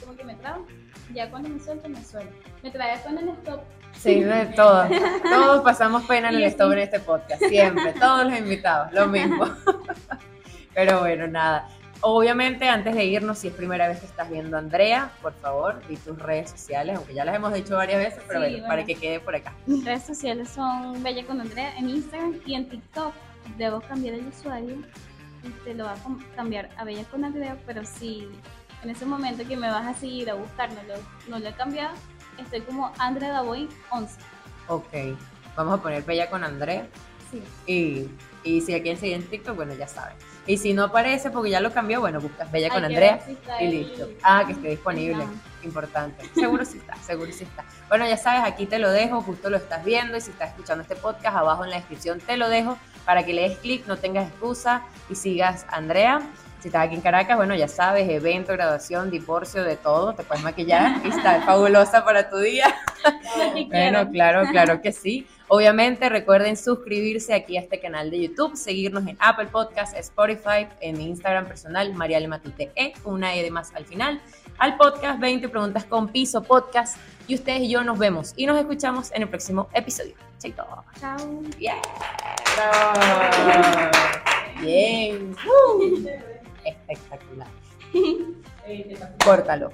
como que me trabo, ya cuando me suelto, me suelto. Me trae con el stop. Sí, de todo. Todos pasamos pena en el stop en este podcast, siempre. Todos los invitados, lo mismo. Pero bueno, nada. Obviamente, antes de irnos, si es primera vez que estás viendo a Andrea, por favor, di tus redes sociales, aunque ya las hemos dicho varias veces, pero Sí, bueno, bueno. para que quede por acá. Mis redes sociales son Bella con Andrea en Instagram y en TikTok. Debo cambiar el usuario. Este, lo voy a cambiar a Bella con Andrea, pero si en ese momento que me vas a seguir a buscar no lo, no lo he cambiado, estoy como Andrea Davoy 11. Ok, vamos a poner Bella con Andrea. Sí. Y, y si a quieren seguir en TikTok, bueno, ya saben. Y si no aparece porque ya lo cambió, bueno, buscas Bella con Andrea si está y el- listo. Ah, que esté disponible. Importante. Seguro sí está, seguro sí está. Bueno, ya sabes, aquí te lo dejo, justo lo estás viendo y si estás escuchando este podcast, abajo en la descripción te lo dejo para que le des clic, no tengas excusa y sigas a Andrea. Si estás aquí en Caracas, bueno, ya sabes, evento, graduación, divorcio, de todo, te puedes maquillar y estar fabulosa para tu día. Bueno, claro, claro que sí. Obviamente recuerden suscribirse aquí a este canal de YouTube, seguirnos en Apple Podcast, Spotify, en mi Instagram personal, Mariale Matute E, con una E de más al final, al podcast 20 preguntas con piso podcast. Y ustedes y yo nos vemos y nos escuchamos en el próximo episodio. Chaito. Chao. Bien. Bravo. Bien. Uh. Espectacular. Córtalo.